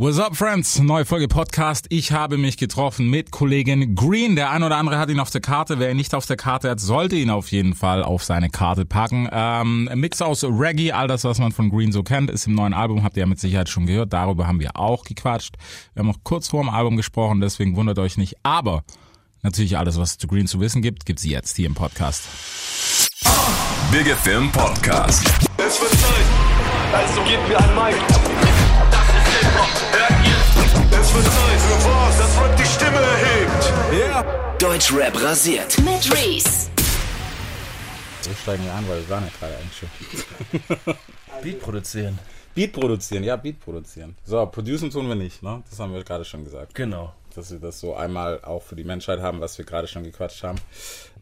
What's up, Friends? Neue Folge Podcast. Ich habe mich getroffen mit Kollegin Green. Der ein oder andere hat ihn auf der Karte. Wer ihn nicht auf der Karte hat, sollte ihn auf jeden Fall auf seine Karte packen. Ähm, Mix aus Reggae, all das, was man von Green so kennt, ist im neuen Album. Habt ihr ja mit Sicherheit schon gehört. Darüber haben wir auch gequatscht. Wir haben auch kurz vor dem Album gesprochen, deswegen wundert euch nicht. Aber natürlich alles, was es zu Green zu wissen gibt, gibt's jetzt hier im Podcast. Big Film Podcast. Es wird Zeit, also gebt mir ein Mic. Das ist Hip-Hop? Es wird Zeit für was, das Rap die Stimme erhebt. Deutschrap rasiert. mit Reese. So steigen wir an, weil wir waren ja gerade eigentlich schon. Beat produzieren. Beat produzieren, ja, Beat produzieren. So, producen tun wir nicht, ne? Das haben wir gerade schon gesagt. Genau. Dass wir das so einmal auch für die Menschheit haben, was wir gerade schon gequatscht haben.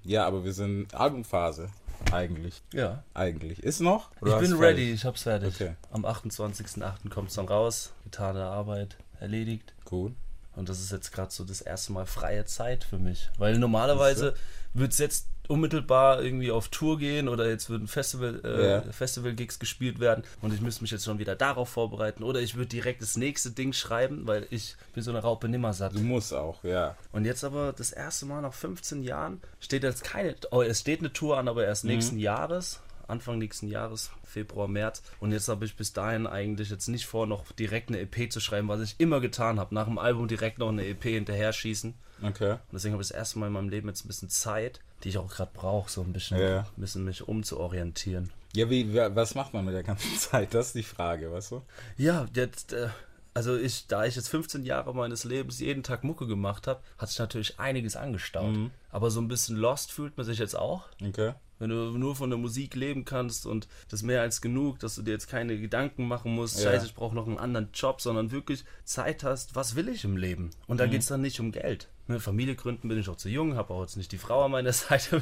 Ja, aber wir sind Albumphase. Eigentlich. Ja. Eigentlich. Ist noch? Oder Ich bin ready, fertig? ich hab's fertig. Okay. Am 28.08. kommt's dann raus. Getane Arbeit erledigt. Gut. Und das ist jetzt gerade so das erste Mal freie Zeit für mich. Weil normalerweise wird's jetzt unmittelbar irgendwie auf Tour gehen oder jetzt würden Festival, äh, Ja. Festival-Gigs gespielt werden und ich müsste mich jetzt schon wieder darauf vorbereiten oder ich würde direkt das nächste Ding schreiben, weil ich bin so eine Raupe nimmersatt. Du musst auch, ja. Und jetzt aber das erste Mal nach 15 Jahren steht jetzt keine, oh, es steht eine Tour an, aber erst nächsten Jahres, Anfang nächsten Jahres, Februar, März. Und jetzt habe ich bis dahin eigentlich jetzt nicht vor, noch direkt eine EP zu schreiben, was ich immer getan habe. Nach dem Album direkt noch eine EP hinterher schießen. Und Okay. deswegen habe ich das erste Mal in meinem Leben jetzt ein bisschen Zeit, die ich auch gerade brauche, so ein bisschen, Ja. ein bisschen mich umzuorientieren. Ja, wie, wa- was macht man mit der ganzen Zeit? Das ist die Frage, weißt du? Ja, jetzt, äh, also ich, da ich jetzt 15 Jahre meines Lebens jeden Tag Mucke gemacht habe, hat sich natürlich einiges angestaut. Aber so ein bisschen lost fühlt man sich jetzt auch. Okay. Wenn du nur von der Musik leben kannst und das mehr als genug, dass du dir jetzt keine Gedanken machen musst, Ja. scheiße, ich brauche noch einen anderen Job, sondern wirklich Zeit hast, was will ich im Leben? Und da geht's dann nicht um Geld. Ne, Familie gründen bin ich auch zu jung, habe auch jetzt nicht die Frau an meiner Seite.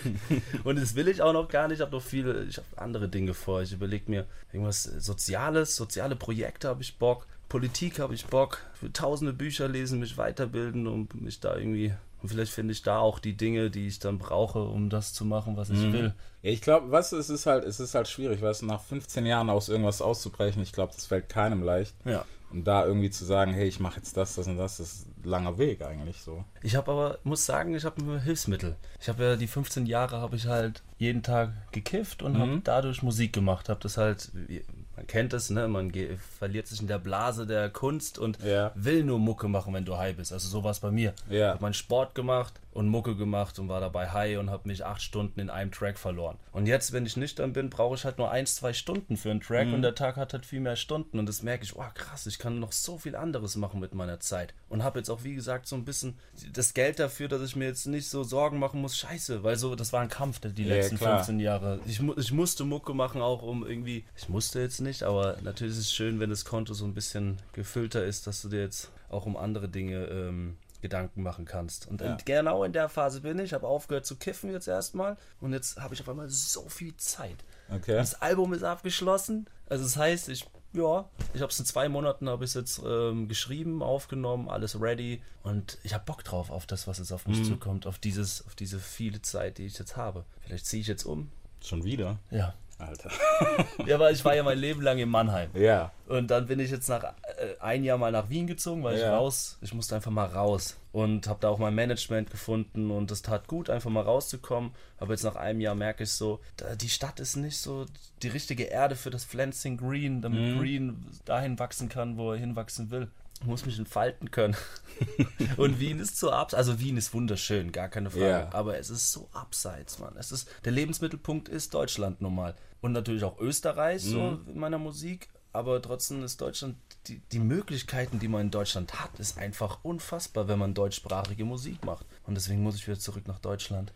und das will ich auch noch gar nicht. Ich habe noch viele, ich habe andere Dinge vor. Ich überlege mir irgendwas Soziales, soziale Projekte habe ich Bock. Politik habe ich Bock. Für tausende Bücher lesen, mich weiterbilden und mich da irgendwie. Und vielleicht finde ich da auch die Dinge, die ich dann brauche, um das zu machen, was ich will. Ja, ich glaube, was es ist halt, es ist halt schwierig, weißt du, nach 15 Jahren aus irgendwas auszubrechen, ich glaube, das fällt keinem leicht. Ja. Und da irgendwie zu sagen, hey, ich mache jetzt das, das und das, das ist ein langer Weg eigentlich so. Ich habe aber, muss sagen, ich habe ein Hilfsmittel. Ich habe ja die 15 Jahre habe ich halt jeden Tag gekifft und habe dadurch Musik gemacht. Habe das halt, man kennt es, ne? Man ge- verliert sich in der Blase der Kunst und Ja. will nur Mucke machen, wenn du high bist. Also so war es bei mir. Ja. Ich habe meinen Sport gemacht und Mucke gemacht und war dabei high und habe mich acht Stunden in einem Track verloren. Und jetzt, wenn ich nüchtern bin, brauche ich halt nur ein, zwei Stunden für einen Track und der Tag hat halt viel mehr Stunden und das merke ich, oh krass, ich kann noch so viel anderes machen mit meiner Zeit. Und habe jetzt auch, wie gesagt, so ein bisschen das Geld dafür, dass ich mir jetzt nicht so Sorgen machen muss, scheiße, weil so, das war ein Kampf die Ja, letzten klar. 15 Jahre. Ich, ich musste Mucke machen, auch um irgendwie, ich musste jetzt nicht, aber natürlich ist es schön, wenn das Konto so ein bisschen gefüllter ist, dass du dir jetzt auch um andere Dinge ähm, Gedanken machen kannst. Und in, genau in der Phase bin ich, habe aufgehört zu kiffen jetzt erstmal und jetzt habe ich auf einmal so viel Zeit. Okay. Das Album ist abgeschlossen. Also das heißt, ich ja, ich habe es in zwei Monaten habe ich jetzt ähm, geschrieben, aufgenommen, alles ready und ich habe Bock drauf auf das, was jetzt auf mich zukommt, auf dieses, auf diese viele Zeit, die ich jetzt habe. Vielleicht ziehe ich jetzt um. Schon wieder? Ja. Alter. Ja, weil ich war ja mein Leben lang in Mannheim. ja. Und dann bin ich jetzt nach äh, ein Jahr mal nach Wien gezogen, weil ich Ja. raus, ich musste einfach mal raus und habe da auch mein Management gefunden und es tat gut, einfach mal rauszukommen. Aber jetzt nach einem Jahr merke ich so, da, die Stadt ist nicht so die richtige Erde für das Pflänzchen Green, damit Mhm. Green dahin wachsen kann, wo er hinwachsen will. Muss mich entfalten können. und Wien ist so abseits. Also Wien ist wunderschön, gar keine Frage. Ja. Aber es ist so abseits, Mann. Es ist, der Lebensmittelpunkt ist Deutschland normal. Und natürlich auch Österreich, so Mhm. in meiner Musik. Aber trotzdem ist Deutschland, die, die Möglichkeiten, die man in Deutschland hat, ist einfach unfassbar, wenn man deutschsprachige Musik macht. Und deswegen muss ich wieder zurück nach Deutschland.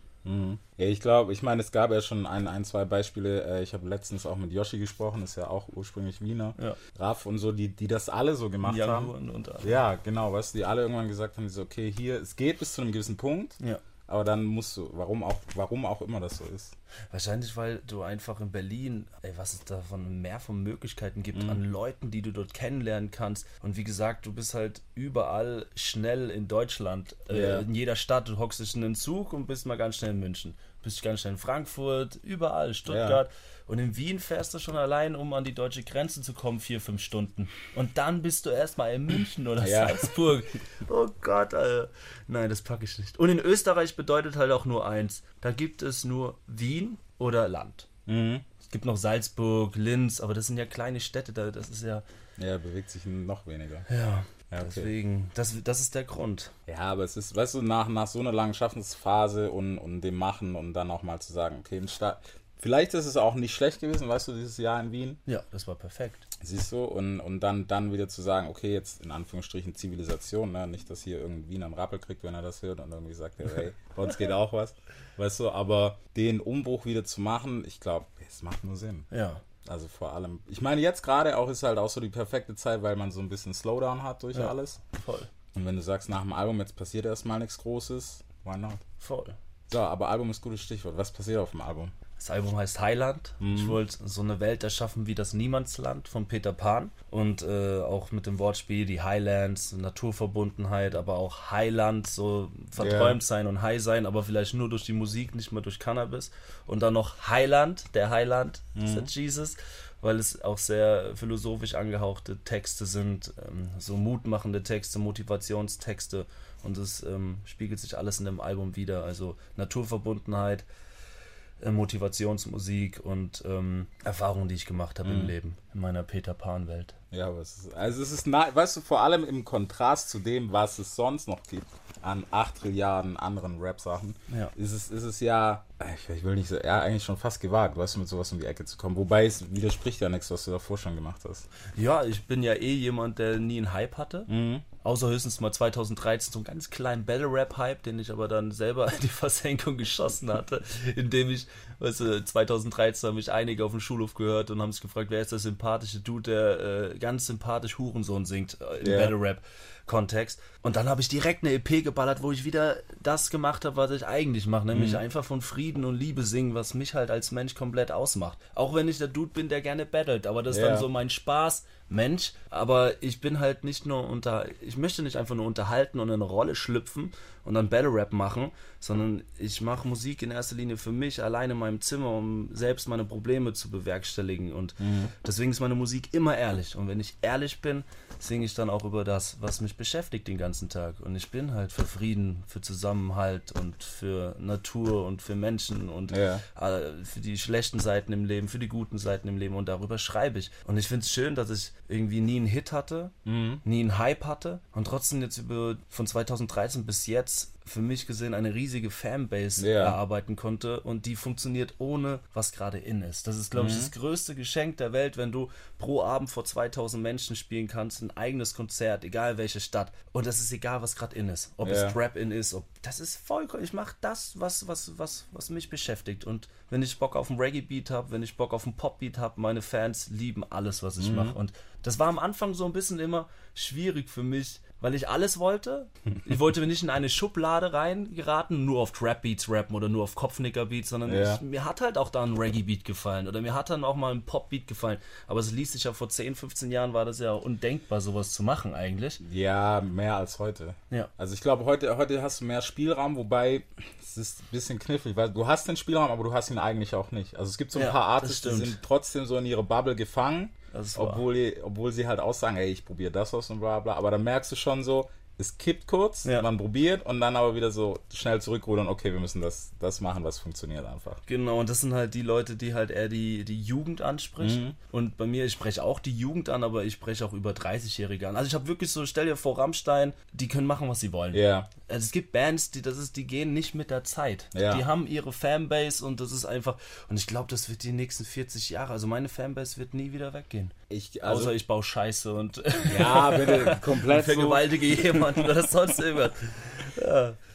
Ja, ich glaube, ich meine, es gab ja schon ein, ein zwei Beispiele. Äh, Ich habe letztens auch mit Yoshi gesprochen, ist ja auch ursprünglich Wiener. Ja. Raff und so, die, die das alle so gemacht Young haben. und, und, Ja, genau, weißt du, die alle irgendwann gesagt haben, die so, okay, hier, es geht bis zu einem gewissen Punkt, ja. Aber dann musst du, warum auch, warum auch immer das so ist. Wahrscheinlich, weil du einfach in Berlin, ey, was es da von mehr von Möglichkeiten gibt an Leuten, die du dort kennenlernen kannst. Und wie gesagt, du bist halt überall schnell in Deutschland, äh, Ja. in jeder Stadt. Du hockst dich in den Zug und bist mal ganz schnell in München. Bist ganz schnell in Frankfurt, überall, Stuttgart. Und in Wien fährst du schon allein, um an die deutsche Grenze zu kommen, vier, fünf Stunden. Und dann bist du erstmal in München oder Ja. Salzburg. Oh Gott, Alter. Nein, das packe ich nicht. Und in Österreich bedeutet halt auch nur eins. Da gibt es nur Wien oder Land. Mhm. Es gibt noch Salzburg, Linz, aber das sind ja kleine Städte, da- das ist ja. Ja, bewegt sich noch weniger. Ja. Ja, okay. Deswegen, das, das ist der Grund. Ja, aber es ist, weißt du, nach, nach so einer langen Schaffensphase und, und dem Machen und dann auch mal zu sagen, okay, in Stadt. Vielleicht ist es auch nicht schlecht gewesen, weißt du, dieses Jahr in Wien. Ja, das war perfekt. Siehst du, und, und dann, dann wieder zu sagen, okay, jetzt in Anführungsstrichen Zivilisation, ne? nicht, dass hier irgendwie einen Rappel kriegt, wenn er das hört und irgendwie sagt, hey, bei uns geht auch was, weißt du, aber den Umbruch wieder zu machen, ich glaube, es macht nur Sinn. Ja. Also vor allem, ich meine, jetzt gerade auch ist halt auch so die perfekte Zeit, weil man so ein bisschen Slowdown hat durch Ja. alles. Voll. Und wenn du sagst, nach dem Album, jetzt passiert erstmal nichts Großes, why not? Voll. So, aber Album ist gutes Stichwort. Was passiert auf dem Album? Das Album heißt Highland. Mhm. Ich wollte so eine Welt erschaffen wie das Niemandsland von Peter Pan. Und äh, auch mit dem Wortspiel die Highlands, Naturverbundenheit, aber auch Highland, so verträumt Ja. sein und high sein, aber vielleicht nur durch die Musik, nicht mehr durch Cannabis. Und dann noch Highland, der Highland, Mhm. said Jesus, weil es auch sehr philosophisch angehauchte Texte sind, ähm, so mutmachende Texte, Motivationstexte. Und es ähm, spiegelt sich alles in dem Album wieder. Also Naturverbundenheit, Motivationsmusik und ähm, Erfahrungen, die ich gemacht habe im Leben, in meiner Peter Pan-Welt. Ja, aber es ist, also es ist, na- weißt du, vor allem im Kontrast zu dem, was es sonst noch gibt, an 8 Trilliarden anderen Rap-Sachen, Ja. ist, es, ist es ja, ich, ich will nicht so, ja, eigentlich schon fast gewagt, weißt du, mit sowas um die Ecke zu kommen. Wobei es widerspricht ja nichts, was du davor schon gemacht hast. Ja, ich bin ja eh jemand, der nie einen Hype hatte. Mhm. Außer höchstens mal 2013 so einen ganz kleinen Battle-Rap-Hype, den ich aber dann selber in die Versenkung geschossen hatte, indem ich, weißt du, 2013 haben mich einige auf dem Schulhof gehört und haben sich gefragt, wer ist der sympathische Dude, der äh, ganz sympathisch Hurensohn singt äh, im Ja. Battle-Rap. Kontext. Und dann habe ich direkt eine EP geballert, wo ich wieder das gemacht habe, was ich eigentlich mache, nämlich einfach von Frieden und Liebe singen, was mich halt als Mensch komplett ausmacht. Auch wenn ich der Dude bin, der gerne battelt, aber das ist Ja. dann so mein Spaß, Mensch. Aber ich bin halt nicht nur unter, ich möchte nicht einfach nur unterhalten und in eine Rolle schlüpfen und dann Battle Rap machen, sondern ich mache Musik in erster Linie für mich alleine in meinem Zimmer, um selbst meine Probleme zu bewerkstelligen. Und deswegen ist meine Musik immer ehrlich. Und wenn ich ehrlich bin, singe ich dann auch über das, was mich beschäftigt den ganzen Tag. Und ich bin halt für Frieden, für Zusammenhalt und für Natur und für Menschen und Ja. äh, für die schlechten Seiten im Leben, für die guten Seiten im Leben und darüber schreibe ich. Und ich finde es schön, dass ich irgendwie nie einen Hit hatte, Mhm. nie einen Hype hatte und trotzdem jetzt über von 2013 bis jetzt für mich gesehen eine riesige Fanbase Ja. erarbeiten konnte und die funktioniert ohne was gerade in ist. Das ist, glaube Mhm. ich, das größte Geschenk der Welt, wenn du pro Abend vor 2000 Menschen spielen kannst, ein eigenes Konzert, egal welche Stadt. Und das ist egal, was gerade in ist. Ob Ja. es Trap in ist, ob das ist vollkommen. Ich mache das, was, was, was, was mich beschäftigt. Und wenn ich Bock auf einen Reggae-Beat habe, wenn ich Bock auf einen Pop-Beat habe, meine Fans lieben alles, was Mhm. ich mache. Und das war am Anfang so ein bisschen immer schwierig für mich, weil ich alles wollte. Ich wollte nicht in eine Schublade reingeraten, nur auf Trap-Beats rappen oder nur auf Kopfnicker-Beats, sondern Ja. ich, mir hat halt auch da ein Reggae-Beat gefallen oder mir hat dann auch mal ein Pop-Beat gefallen. Aber es ließ sich ja vor 10, 15 Jahren war das ja undenkbar, sowas zu machen eigentlich. Ja, mehr als heute. Ja. Also ich glaube, heute, heute hast du mehr Spielraum, wobei es ist ein bisschen knifflig, weil du hast den Spielraum, aber du hast ihn eigentlich auch nicht. Also es gibt so ein Ja, paar Artists, die sind trotzdem so in ihre Bubble gefangen. Obwohl, die, obwohl sie halt aussagen, ey, ich probiere das aus und bla bla. Aber dann merkst du schon so, es kippt kurz, Ja. man probiert und dann aber wieder so schnell zurückrudern, okay, wir müssen das, das machen, was funktioniert einfach. Genau, und das sind halt die Leute, die halt eher die, die Jugend ansprechen. Mhm. Und bei mir, ich spreche auch die Jugend an, aber ich spreche auch über 30-Jährige an. Also ich habe wirklich so, stell dir vor, Rammstein, die können machen, was sie wollen. Ja. Also es gibt Bands, die das ist, die gehen nicht mit der Zeit. Ja. Die haben ihre Fanbase und das ist einfach. Und ich glaube, das wird die nächsten 40 Jahre. Also meine Fanbase wird nie wieder weggehen. Ich, also, Außer ich baue Scheiße und ja, bitte, komplett so. vergewaltige jemanden oder sonst irgendwas.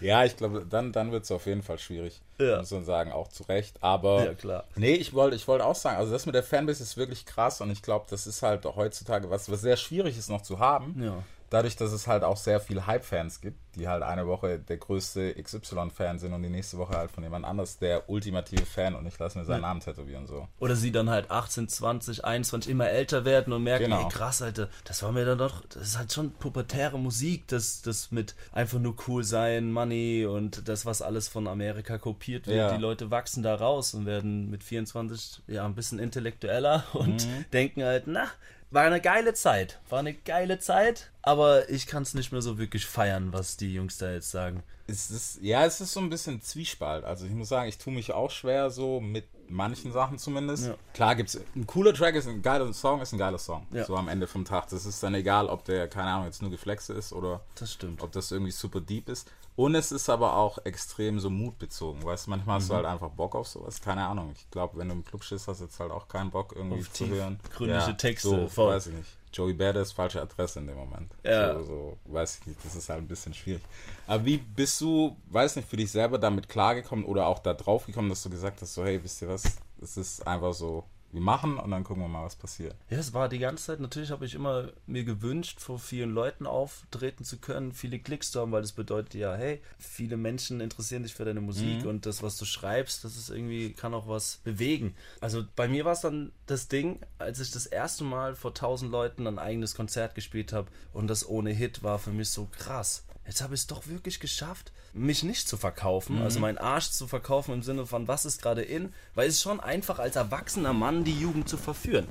Ja, ich glaube, dann, dann wird es auf jeden Fall schwierig. Ja. Muss man sagen, auch zu Recht. Aber Ja, klar. nee, ich wollte ich wollte auch sagen, also das mit der Fanbase ist wirklich krass und ich glaube, das ist halt auch heutzutage was, was sehr schwierig ist noch zu haben. Ja. Dadurch, dass es halt auch sehr viel Hype-Fans gibt, die halt eine Woche der größte XY-Fan sind und die nächste Woche halt von jemand anders der ultimative Fan und ich lasse mir seinen Namen tätowieren so. Oder sie dann halt 18, 20, 21 immer älter werden und merken, Genau. ey krass, Alter, das war mir dann doch, das ist halt schon pubertäre Musik, das, das mit einfach nur cool sein, Money und das, was alles von Amerika kopiert wird. Ja. Die Leute wachsen da raus und werden mit 24 ja ein bisschen intellektueller und denken halt, na, war eine geile Zeit, war eine geile Zeit, aber ich kann es nicht mehr so wirklich feiern, was die Jungs da jetzt sagen. Es ist, ja, es ist so ein bisschen Zwiespalt. Also ich muss sagen, ich tue mich auch schwer so mit manchen Sachen zumindest. Ja. Klar gibt's ein cooler Track ist ein geiler Song ist ein geiler Song. Ja. So am Ende vom Tag. Das ist dann egal, ob der keine Ahnung jetzt nur Geflexe ist oder Das stimmt. ob das irgendwie super deep ist. Und es ist aber auch extrem so mutbezogen. Weißt du, manchmal hast du halt einfach Bock auf sowas. Keine Ahnung. Ich glaube, wenn du im Club stehst, hast du jetzt halt auch keinen Bock irgendwie Auf zu hören. tiefgründige Texte, So, voll. weiß ich nicht. Joey Badass, falsche Adresse in dem Moment. Ja. So, so, weiß ich nicht. Das ist halt ein bisschen schwierig. Aber wie bist du, weiß nicht, für dich selber damit klargekommen oder auch da drauf gekommen, dass du gesagt hast, so, hey, wisst ihr was? Es ist einfach so, wir machen und dann gucken wir mal, was passiert. Ja, es war die ganze Zeit, natürlich habe ich immer mir gewünscht, vor vielen Leuten auftreten zu können, viele Klicks zu haben, weil das bedeutet ja, hey, viele Menschen interessieren sich für deine Musik und das, was du schreibst, das ist irgendwie, kann auch was bewegen. Also bei mir war es dann das Ding, als ich das erste Mal vor tausend Leuten ein eigenes Konzert gespielt habe und das ohne Hit war für mich so krass. Jetzt habe ich es doch wirklich geschafft, mich nicht zu verkaufen, also meinen Arsch zu verkaufen im Sinne von, was ist gerade in, weil es ist schon einfach als erwachsener Mann die Jugend zu verführen.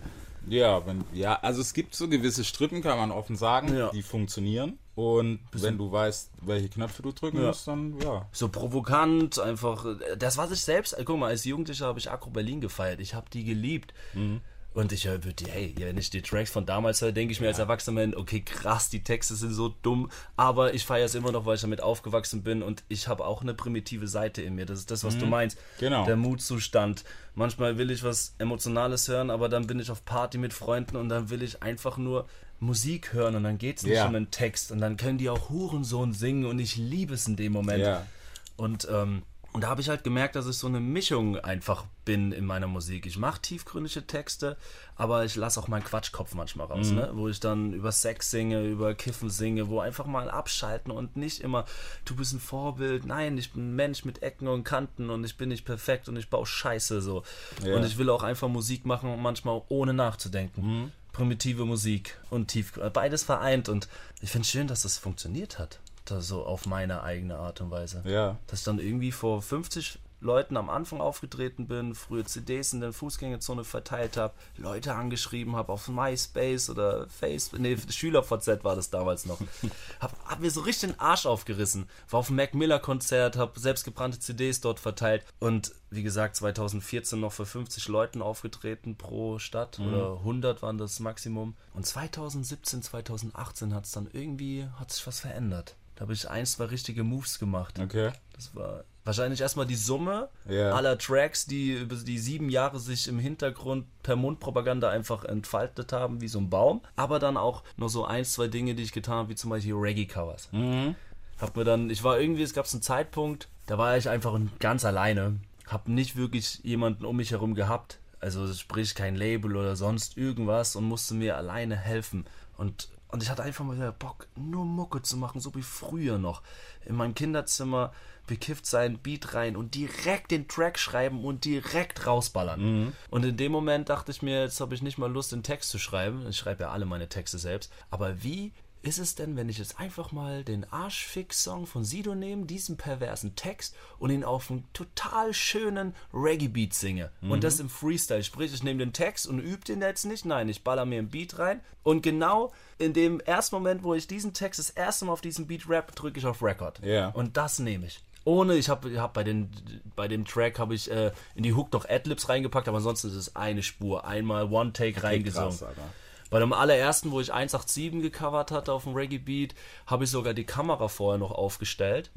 Ja, wenn, ja, also es gibt so gewisse Strippen, kann man offen sagen, Ja. die funktionieren. Und wenn du weißt, welche Knöpfe du drücken Ja. musst, dann ja. so provokant, einfach. Das, was ich selbst, guck mal, als Jugendlicher habe ich Akro Berlin gefeiert. Ich habe die geliebt. Und ich höre die, hey, wenn ich die Tracks von damals höre, denke ich mir als Erwachsener, okay, krass, die Texte sind so dumm, aber ich feiere es immer noch, weil ich damit aufgewachsen bin und ich habe auch eine primitive Seite in mir. Das ist das, was du meinst. Genau. Der Mutzustand. Manchmal will ich was Emotionales hören, aber dann bin ich auf Party mit Freunden und dann will ich einfach nur Musik hören und dann geht es nicht Ja. um den Text und dann können die auch Hurensohn singen und ich liebe es in dem Moment. Ja. Und, ähm, und da habe ich halt gemerkt, dass ich so eine Mischung einfach bin in meiner Musik. Ich mache tiefgründige Texte, aber ich lasse auch meinen Quatschkopf manchmal raus, ne? wo ich dann über Sex singe, über Kiffen singe, wo einfach mal abschalten und nicht immer, du bist ein Vorbild, nein, ich bin ein Mensch mit Ecken und Kanten und ich bin nicht perfekt und ich baue Scheiße so. Ja. Und ich will auch einfach Musik machen, manchmal ohne nachzudenken. Primitive Musik und tief, beides vereint und ich finde es schön, dass das funktioniert hat. So auf meine eigene Art und Weise Ja. dass ich dann irgendwie vor 50 Leuten am Anfang aufgetreten bin, frühe CDs in der Fußgängerzone verteilt habe, Leute angeschrieben habe auf MySpace oder Facebook, nee, SchülerVZ war das damals noch. hab, hab mir so richtig den Arsch aufgerissen, war auf dem Mac Miller Konzert, hab selbstgebrannte CDs dort verteilt und wie gesagt 2014 noch für 50 Leuten aufgetreten pro Stadt oder 100 waren das Maximum und 2017, 2018 hat es dann irgendwie, hat sich was verändert. Da habe ich ein, zwei richtige Moves gemacht. Okay. Das war wahrscheinlich erstmal die Summe Ja. aller Tracks, die über die sieben Jahre sich im Hintergrund per Mundpropaganda einfach entfaltet haben, wie so ein Baum. Aber dann auch noch so ein, zwei Dinge, die ich getan habe, wie zum Beispiel Reggae-Covers. Hab mir dann, ich war irgendwie, es gab einen Zeitpunkt, da war ich einfach ganz alleine. Hab nicht wirklich jemanden um mich herum gehabt. Also sprich kein Label oder sonst irgendwas und musste mir alleine helfen. Und, und ich hatte einfach mal wieder Bock, nur Mucke zu machen, so wie früher noch. In meinem Kinderzimmer bekifft sein Beat rein und direkt den Track schreiben und direkt rausballern. Und in dem Moment dachte ich mir, jetzt habe ich nicht mal Lust, den Text zu schreiben. Ich schreibe ja alle meine Texte selbst. Aber wie ist es denn, wenn ich jetzt einfach mal den Arschfix-Song von Sido nehme, diesen perversen Text und ihn auf einen total schönen Reggae-Beat singe? Und das im Freestyle. Sprich, ich nehme den Text und übe den jetzt nicht. Nein, ich baller mir einen Beat rein. Und genau in dem ersten Moment, wo ich diesen Text das erste Mal auf diesen Beat rap, drücke ich auf Record. Ja. Und das nehme ich. Ohne, ich habe hab bei, den, bei dem Track habe ich äh, in die Hook noch Adlibs reingepackt, aber ansonsten ist es eine Spur. Einmal One-Take reingesungen. krass. Bei dem allerersten, wo ich 187 gecovert hatte auf dem Reggae Beat, habe ich sogar die Kamera vorher noch aufgestellt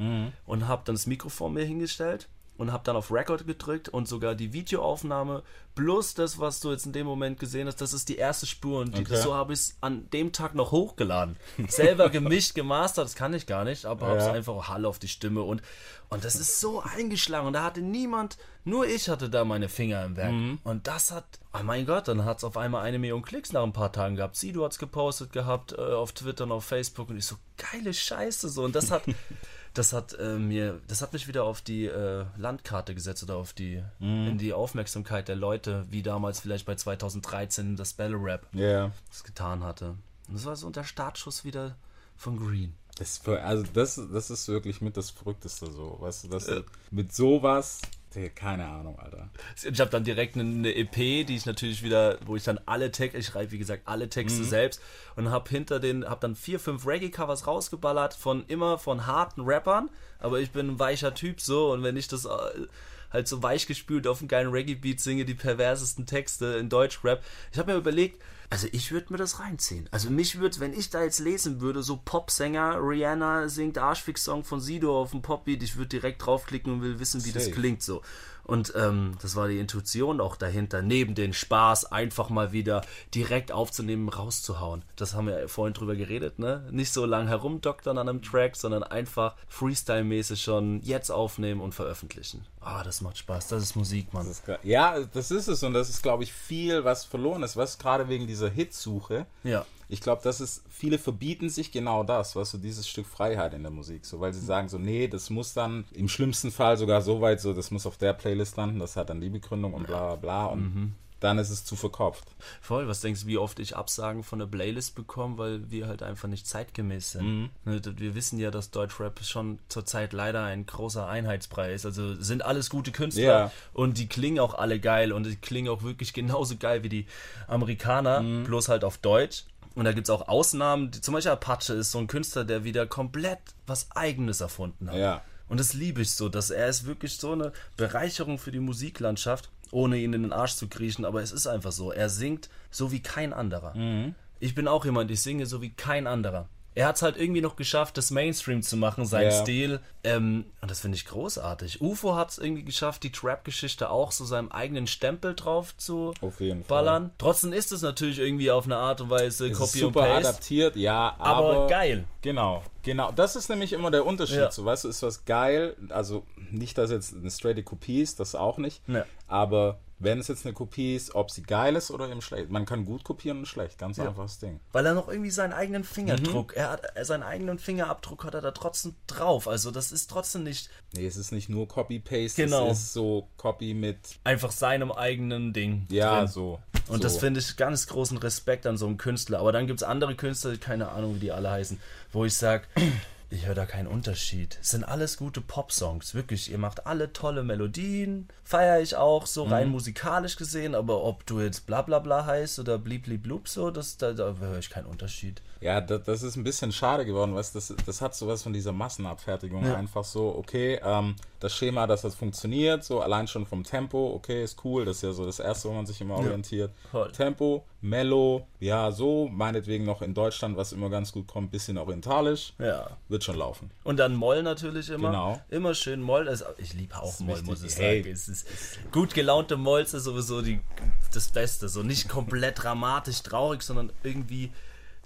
und habe dann das Mikrofon mir hingestellt und habe dann auf Record gedrückt und sogar die Videoaufnahme plus das, was du jetzt in dem Moment gesehen hast, das ist die erste Spur und die, Okay. so habe ich es an dem Tag noch hochgeladen. Selber gemischt, gemastert, das kann ich gar nicht, aber habe es Ja. einfach Hall auf die Stimme und, und das ist so eingeschlagen und da hatte niemand Nur ich hatte da meine Finger im Werk. Und das hat, oh mein Gott, dann hat es auf einmal eine Million Klicks nach ein paar Tagen gehabt. Sido hat es gepostet gehabt äh, auf Twitter und auf Facebook und ich so, geile Scheiße so. Und das hat, das hat äh, mir, das hat mich wieder auf die äh, Landkarte gesetzt oder auf die, in die Aufmerksamkeit der Leute, wie damals vielleicht bei 2013 das Battle Rap Ja. das getan hatte. Und das war so der Startschuss wieder von Green. Das, also das, das ist wirklich mit das Verrückteste so. Weißt du, dass du mit sowas, keine Ahnung, Alter. Ich habe dann direkt eine EP, die ich natürlich wieder, wo ich dann alle Texte, ich schreibe wie gesagt alle Texte selbst und habe hinter den, habe dann vier, fünf Reggae-Covers rausgeballert von immer von harten Rappern, aber ich bin ein weicher Typ so und wenn ich das äh, halt so weich gespült auf einen geilen Reggae-Beat singe, die perversesten Texte in Deutsch-Rap, ich habe mir überlegt, also ich würde mir das reinziehen. Also mich würde, wenn ich da jetzt lesen würde, so Popsänger, Rihanna singt Arschfix-Song von Sido auf dem Popbeat, ich würde direkt draufklicken und will wissen, wie das Safe. klingt so. Und ähm, das war die Intuition auch dahinter, neben den Spaß einfach mal wieder direkt aufzunehmen, rauszuhauen. Das haben wir vorhin drüber geredet, ne? Nicht so lang herumdoktern an einem Track, sondern einfach Freestyle-mäßig schon jetzt aufnehmen und veröffentlichen. Ah, das macht Spaß. Das ist Musik, Mann. Das ist ja, das ist es und das ist, glaube ich, viel, was verloren ist. Was gerade wegen dieser Hitsuche. Ja. Ich glaube, das ist, viele verbieten sich genau das, was so dieses Stück Freiheit in der Musik, so, weil sie sagen so, nee, das muss dann im schlimmsten Fall sogar so weit so, das muss auf der Playlist landen, das hat dann die Begründung und bla bla bla und dann ist es zu verkopft. Voll, was denkst du, wie oft ich Absagen von der Playlist bekomme, weil wir halt einfach nicht zeitgemäß sind. Ne, d- Wir wissen ja, dass Deutschrap schon zurzeit leider ein großer Einheitsbrei ist. Also sind alles gute Künstler Ja. und die klingen auch alle geil und die klingen auch wirklich genauso geil wie die Amerikaner, bloß halt auf Deutsch. Und da gibt es auch Ausnahmen, die, zum Beispiel Apache ist so ein Künstler, der wieder komplett was Eigenes erfunden hat. Ja. Und das liebe ich so, dass er ist wirklich so eine Bereicherung für die Musiklandschaft, ohne ihn in den Arsch zu kriechen, aber es ist einfach so. Er singt so wie kein anderer. Ich bin auch jemand, ich singe so wie kein anderer. Er hat es halt irgendwie noch geschafft, das Mainstream zu machen, sein Ja. Stil. Ähm, und das finde ich großartig. UFO hat es irgendwie geschafft, die Trap-Geschichte auch so seinem eigenen Stempel drauf zu jeden Fall. ballern. Trotzdem ist es natürlich irgendwie auf eine Art und Weise Es Copy und super Paste. adaptiert, ja, Aber aber, geil. Genau, genau. Das ist nämlich immer der Unterschied. Ja. So, weißt du, ist was geil. Also nicht, dass jetzt eine straight Kopie ist, das auch nicht. Ja. Aber wenn es jetzt eine Kopie ist, ob sie geil ist oder eben schlecht. Man kann gut kopieren und schlecht. Ganz einfaches Ding. Weil er noch irgendwie seinen eigenen Fingerabdruck, er hat er, seinen eigenen Fingerabdruck hat er da trotzdem drauf. Also das ist trotzdem nicht Nee, es ist nicht nur Copy-Paste, Genau. es ist so Copy mit, einfach seinem eigenen Ding. ja, drin. so. Und so. das finde ich ganz großen Respekt an so einem Künstler. Aber dann gibt es andere Künstler, keine Ahnung, wie die alle heißen, wo ich sage, ich höre da keinen Unterschied. Es sind alles gute Pop-Songs, wirklich. Ihr macht alle tolle Melodien, feiere ich auch, so Mhm. rein musikalisch gesehen. Aber ob du jetzt bla bla bla heißt oder blibli-blub so, das, da, da höre ich keinen Unterschied. Ja, das, das ist ein bisschen schade geworden, du, das, das hat sowas von dieser Massenabfertigung. Einfach so, okay, ähm, das Schema, dass das funktioniert, so allein schon vom Tempo, okay, ist cool, das ist ja so das Erste, wo man sich immer orientiert. voll. Tempo, Mellow, ja, so, meinetwegen noch in Deutschland, was immer ganz gut kommt, bisschen orientalisch, Ja. wird schon laufen. Und dann Moll natürlich immer. Genau. Immer schön Moll. Also ich liebe auch Moll, wichtig. muss ich Hey. sagen. Es ist gut gelaunte Molls ist sowieso die, das Beste. So nicht komplett dramatisch traurig, sondern irgendwie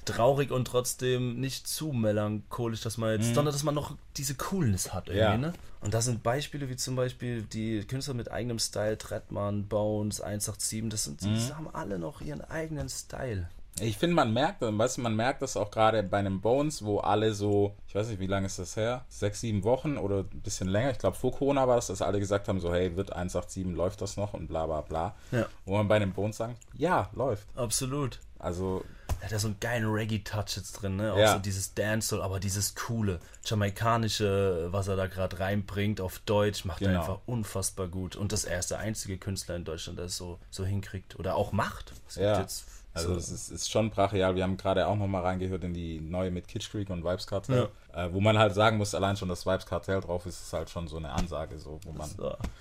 traurig und trotzdem nicht zu melancholisch, dass man jetzt, sondern dass man noch diese Coolness hat irgendwie, Mhm. Ja. ne? Und das sind Beispiele wie zum Beispiel die Künstler mit eigenem Style, Trettmann, Bones, 187, das sind, Mhm. die haben alle noch ihren eigenen Style. Ich finde, man merkt, weißt du, man merkt das auch gerade bei einem Bones, wo alle so, ich weiß nicht, wie lange ist das her? Sechs, sieben Wochen oder ein bisschen länger. Ich glaube, vor Corona war das, dass alle gesagt haben, so, hey, wird 187, läuft das noch und bla bla bla. Ja. Wo man bei einem Bones sagt, ja, läuft. Absolut. Also, Er hat ja so einen geilen Reggae-Touch jetzt drin, ne? Auch Ja. so dieses Dancehall, aber dieses coole, jamaikanische, was er da gerade reinbringt auf Deutsch, macht er Genau. einfach unfassbar gut. Und das er ist der einzige Künstler in Deutschland, der es so, so hinkriegt. Oder auch macht. Gibt ja. Also, so, es ist, ist schon brachial. Wir haben gerade auch nochmal reingehört in die neue mit Kitsch Creek und Vibes Cartel. Äh, wo man halt sagen muss, allein schon das Vibes Cartel drauf ist, ist halt schon so eine Ansage, so, wo man,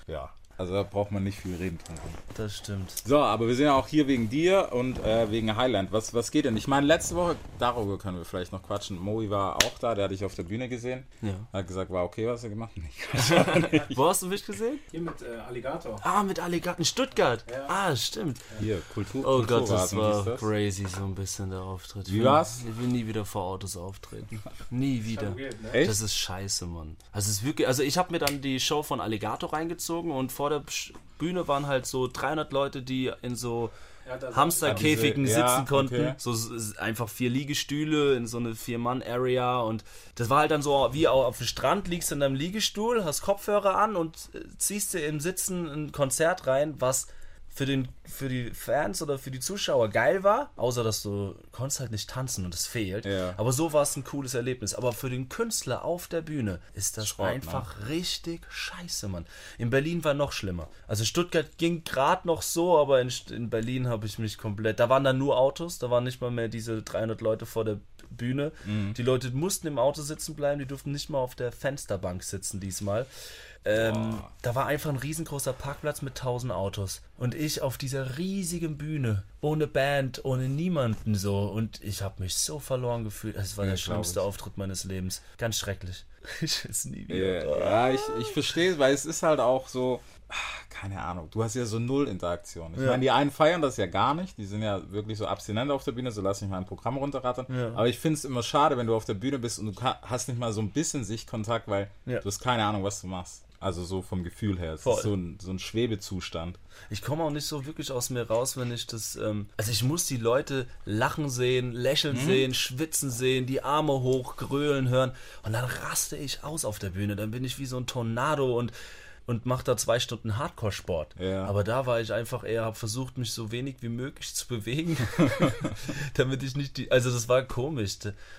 ja. Also, da braucht man nicht viel reden drum. das stimmt. So, aber wir sind ja auch hier wegen dir und äh, wegen Highland. Was, was geht denn? Ich meine, letzte Woche, darüber können wir vielleicht noch quatschen. Moi war auch da, der hat dich auf der Bühne gesehen. Ja. Hat gesagt, war okay, was er gemacht hat. Wo hast du mich gesehen? Hier mit äh, Alligator. Ah, mit Alligator in Stuttgart. Ah, stimmt. Hier, Kultur. Oh Gott, das war crazy, so ein bisschen der Auftritt. Wie war's? Ich will nie wieder vor Autos auftreten. Nie wieder. weird, ne? Echt? Das ist scheiße, Mann. Also, es ist wirklich, also ich habe mir dann die Show von Alligator reingezogen und vor vor der Bühne waren halt so 300 Leute, die in so das- Hamsterkäfigen Ja, diese- ja, sitzen konnten. okay. So einfach vier Liegestühle in so eine Vier-Mann-Area. Und das war halt dann so, wie au- auf dem Strand liegst du in deinem Liegestuhl, hast Kopfhörer an und äh, ziehst dir im Sitzen ein Konzert rein, was für, den, für die Fans oder für die Zuschauer geil war, außer dass du konntest halt nicht tanzen und es fehlt. Ja. Aber so war es ein cooles Erlebnis. Aber für den Künstler auf der Bühne ist das Schrott, ne? einfach richtig scheiße, Mann. In Berlin war noch schlimmer. Also Stuttgart ging gerade noch so, aber in, in Berlin habe ich mich komplett. Da waren dann nur Autos, da waren nicht mal mehr diese 300 Leute vor der Bühne. Mhm. Die Leute mussten im Auto sitzen bleiben, die durften nicht mal auf der Fensterbank sitzen diesmal. Ähm, da war einfach ein riesengroßer Parkplatz mit 1000 Autos. Und ich auf dieser riesigen Bühne, ohne Band, ohne niemanden so. Und ich habe mich so verloren gefühlt. Es war Ja, der schlimmste ich. Auftritt meines Lebens. Ganz schrecklich. Ich es nie wieder. Ja, ja ich, ich verstehe es, weil es ist halt auch so, keine Ahnung, du hast ja so null Interaktion. Ich Ja. meine, die einen feiern das ja gar nicht, die sind ja wirklich so abstinent auf der Bühne, so lass mich mal ein Programm runterrattern. Ja. Aber ich finde es immer schade, wenn du auf der Bühne bist und du hast nicht mal so ein bisschen Sichtkontakt, weil Ja. du hast keine Ahnung, was du machst. Also so vom Gefühl her. Es Voll. ist so ein, so ein Schwebezustand. Ich komme auch nicht so wirklich aus mir raus, wenn ich das. Ähm, also ich muss die Leute lachen sehen, lächeln sehen, schwitzen sehen, die Arme hoch, grölen hören. Und dann raste ich aus auf der Bühne. Dann bin ich wie so ein Tornado und, und mache da zwei Stunden Hardcore-Sport. Ja. Aber da war ich einfach eher, habe versucht, mich so wenig wie möglich zu bewegen. damit ich nicht die. Also das war komisch.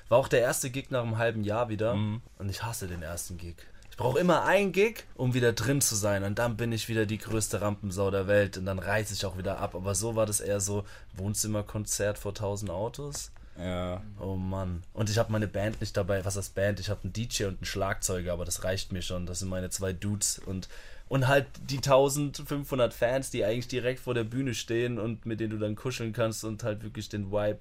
War auch der erste Gig nach einem halben Jahr wieder. Und ich hasse den ersten Gig. Ich brauche immer einen Gig, um wieder drin zu sein. Und dann bin ich wieder die größte Rampensau der Welt. Und dann reiße ich auch wieder ab. Aber so war das eher so Wohnzimmerkonzert vor 1000 Autos. Ja. Oh Mann. Und ich habe meine Band nicht dabei. Was ist Band? Ich habe einen DJ und einen Schlagzeuger, aber das reicht mir schon. Das sind meine zwei Dudes. Und, und halt die 1500 Fans, die eigentlich direkt vor der Bühne stehen und mit denen du dann kuscheln kannst und halt wirklich den Vibe.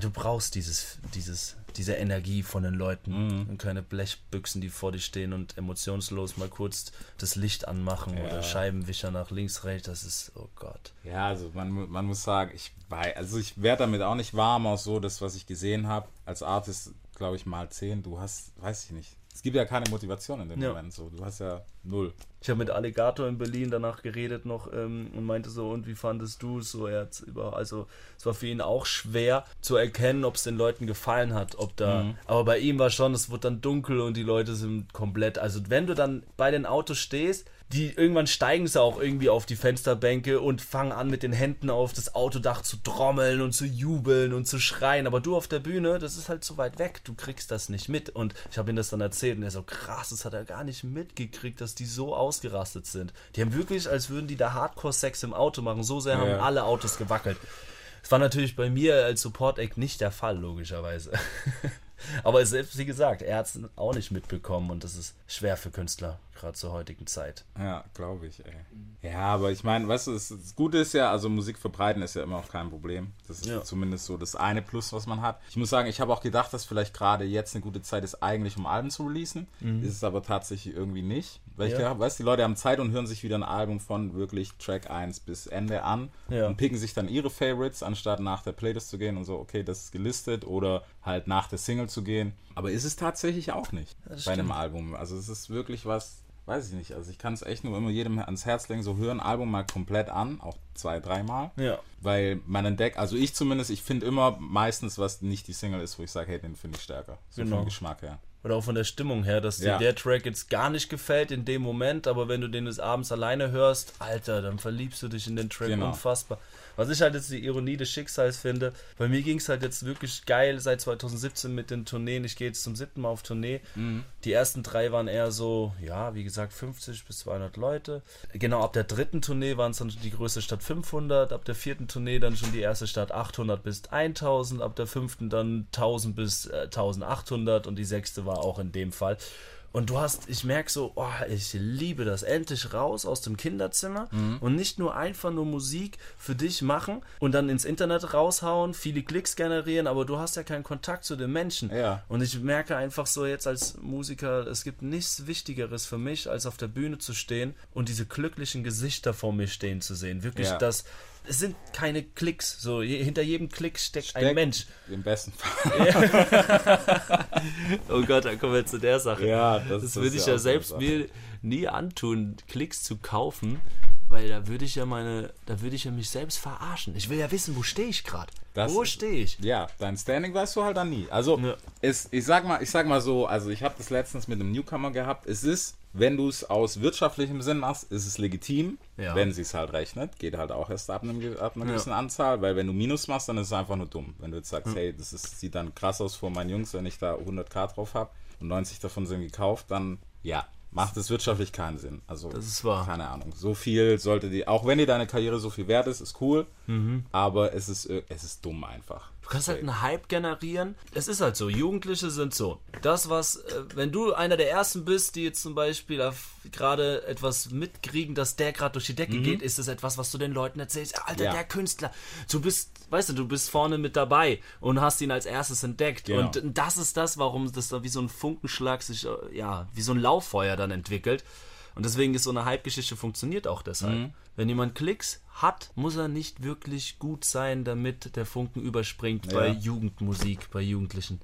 Du brauchst dieses, dieses, diese Energie von den Leuten und keine Blechbüchsen, die vor dir stehen und emotionslos mal kurz das Licht anmachen Ja. oder Scheibenwischer nach links, rechts. Das ist, oh Gott. Ja, also man, man muss sagen, ich weiß, also ich werde damit auch nicht warm, auch so das, was ich gesehen habe. Als Artist, glaube ich, mal 10. Du hast, weiß ich nicht. Es gibt ja keine Motivation in dem Ja. Moment. So, du hast ja null. Ich habe mit Alligator in Berlin danach geredet noch ähm, und meinte so, und wie fandest du es so? Er über, also es war für ihn auch schwer zu erkennen, ob es den Leuten gefallen hat, ob da. Aber bei ihm war schon, es wird dann dunkel und die Leute sind komplett. Also wenn du dann bei den Autos stehst, die irgendwann steigen sie auch irgendwie auf die Fensterbänke und fangen an mit den Händen auf das Autodach zu trommeln und zu jubeln und zu schreien. Aber du auf der Bühne, das ist halt so weit weg, du kriegst das nicht mit. Und ich habe ihm das dann erzählt und er so, krass, das hat er gar nicht mitgekriegt, dass die so ausgerastet sind. Die haben wirklich, als würden die da Hardcore-Sex im Auto machen. So sehr haben Ja. alle Autos gewackelt. Das war natürlich bei mir als Support-Act nicht der Fall, logischerweise. Aber selbst wie gesagt, er hat es auch nicht mitbekommen und das ist schwer für Künstler, gerade zur heutigen Zeit. Ja, glaube ich, ey. Ja, aber ich meine, weißt du, das, das Gute ist ja, also Musik verbreiten ist ja immer auch kein Problem. Das ist Ja. zumindest so das eine Plus, was man hat. Ich muss sagen, ich habe auch gedacht, dass vielleicht gerade jetzt eine gute Zeit ist, eigentlich um Alben zu releasen. Ist es aber tatsächlich irgendwie nicht. Weil ich. Ja. glaube, weißt die Leute haben Zeit und hören sich wieder ein Album von wirklich Track 1 bis Ende an Ja. und picken sich dann ihre Favorites, anstatt nach der Playlist zu gehen und so, okay, das ist gelistet oder halt nach der Single zu gehen. Aber ist es tatsächlich auch nicht das bei einem stimmt. Album. Also es ist wirklich was, weiß ich nicht. Also ich kann es echt nur immer jedem ans Herz legen, so hören Album mal komplett an, auch zwei, dreimal. Ja. Weil man entdeckt, also ich zumindest, ich finde immer meistens, was nicht die Single ist, wo ich sage, hey, den finde ich stärker. So Genau. vom Geschmack her. Oder auch von der Stimmung her, dass Ja. dir der Track jetzt gar nicht gefällt in dem Moment, aber wenn du den des Abends alleine hörst, Alter, dann verliebst du dich in den Track Genau. unfassbar. Was ich halt jetzt die Ironie des Schicksals finde, bei mir ging es halt jetzt wirklich geil seit 2017 mit den Tourneen. Ich gehe jetzt zum siebten Mal auf Tournee. Mhm. Die ersten drei waren eher so, ja, wie gesagt, 50 bis 200 Leute. Genau, ab der dritten Tournee waren es dann die größte Stadt 500, ab der vierten Tournee dann schon die erste Stadt 800 bis 1000, ab der fünften dann 1000 bis äh, 1800 und die sechste war auch in dem Fall. Und du hast, ich merke so, oh, ich liebe das. Endlich raus aus dem Kinderzimmer Mhm. und nicht nur einfach nur Musik für dich machen und dann ins Internet raushauen, viele Klicks generieren, aber du hast ja keinen Kontakt zu den Menschen. Ja. Und ich merke einfach so jetzt als Musiker, es gibt nichts Wichtigeres für mich, als auf der Bühne zu stehen und diese glücklichen Gesichter vor mir stehen zu sehen. Wirklich Ja. das, es sind keine Klicks. So, je, hinter jedem Klick steckt, ein Mensch. Im besten Fall. oh Gott, dann kommen wir zu der Sache. Ja, das, das würde ich ja ja selbst mir nie antun, Klicks zu kaufen, weil da würde ich ja meine, da würde ich ja mich selbst verarschen. Ich will ja wissen, wo stehe ich gerade? Das- Wo stehe ich? Ja, dein Standing weißt du halt dann nie. Also, Ja. es, ich, sag mal, ich sag mal so, also ich habe das letztens mit einem Newcomer gehabt. Es ist, wenn du es aus wirtschaftlichem Sinn machst, ist es legitim, Ja. wenn sie es halt rechnet. Geht halt auch erst ab, einem, ab einer Ja. gewissen Anzahl, weil wenn du Minus machst, dann ist es einfach nur dumm. Wenn du jetzt sagst, hey, das ist, sieht dann krass aus vor meinen Jungs, wenn ich da 100k drauf habe und 90 davon sind gekauft, dann ja, macht es wirtschaftlich keinen Sinn. Also, Das ist wahr. keine Ahnung. So viel sollte die, auch wenn dir deine Karriere so viel wert ist, ist cool, Mhm. aber es ist, äh, es ist dumm einfach. Du kannst halt einen Hype generieren. Es ist halt so, Jugendliche sind so. Das, was, äh, wenn du einer der Ersten bist, die jetzt zum Beispiel gerade etwas mitkriegen, dass der gerade durch die Decke geht, ist es etwas, was du den Leuten erzählst. Alter, Mhm. Ja. der Künstler. Du bist, weißt du, du bist vorne mit dabei und hast ihn als erstes entdeckt. Genau. Und das ist das, warum das da wie so ein Funkenschlag sich, äh, ja, wie so ein Lauffeuer dann entwickelt. Und deswegen ist so eine Hype-Geschichte funktioniert auch deshalb. Mhm. Wenn jemand Klicks hat, muss er nicht wirklich gut sein, damit der Funken überspringt bei Ja. Jugendmusik, bei Jugendlichen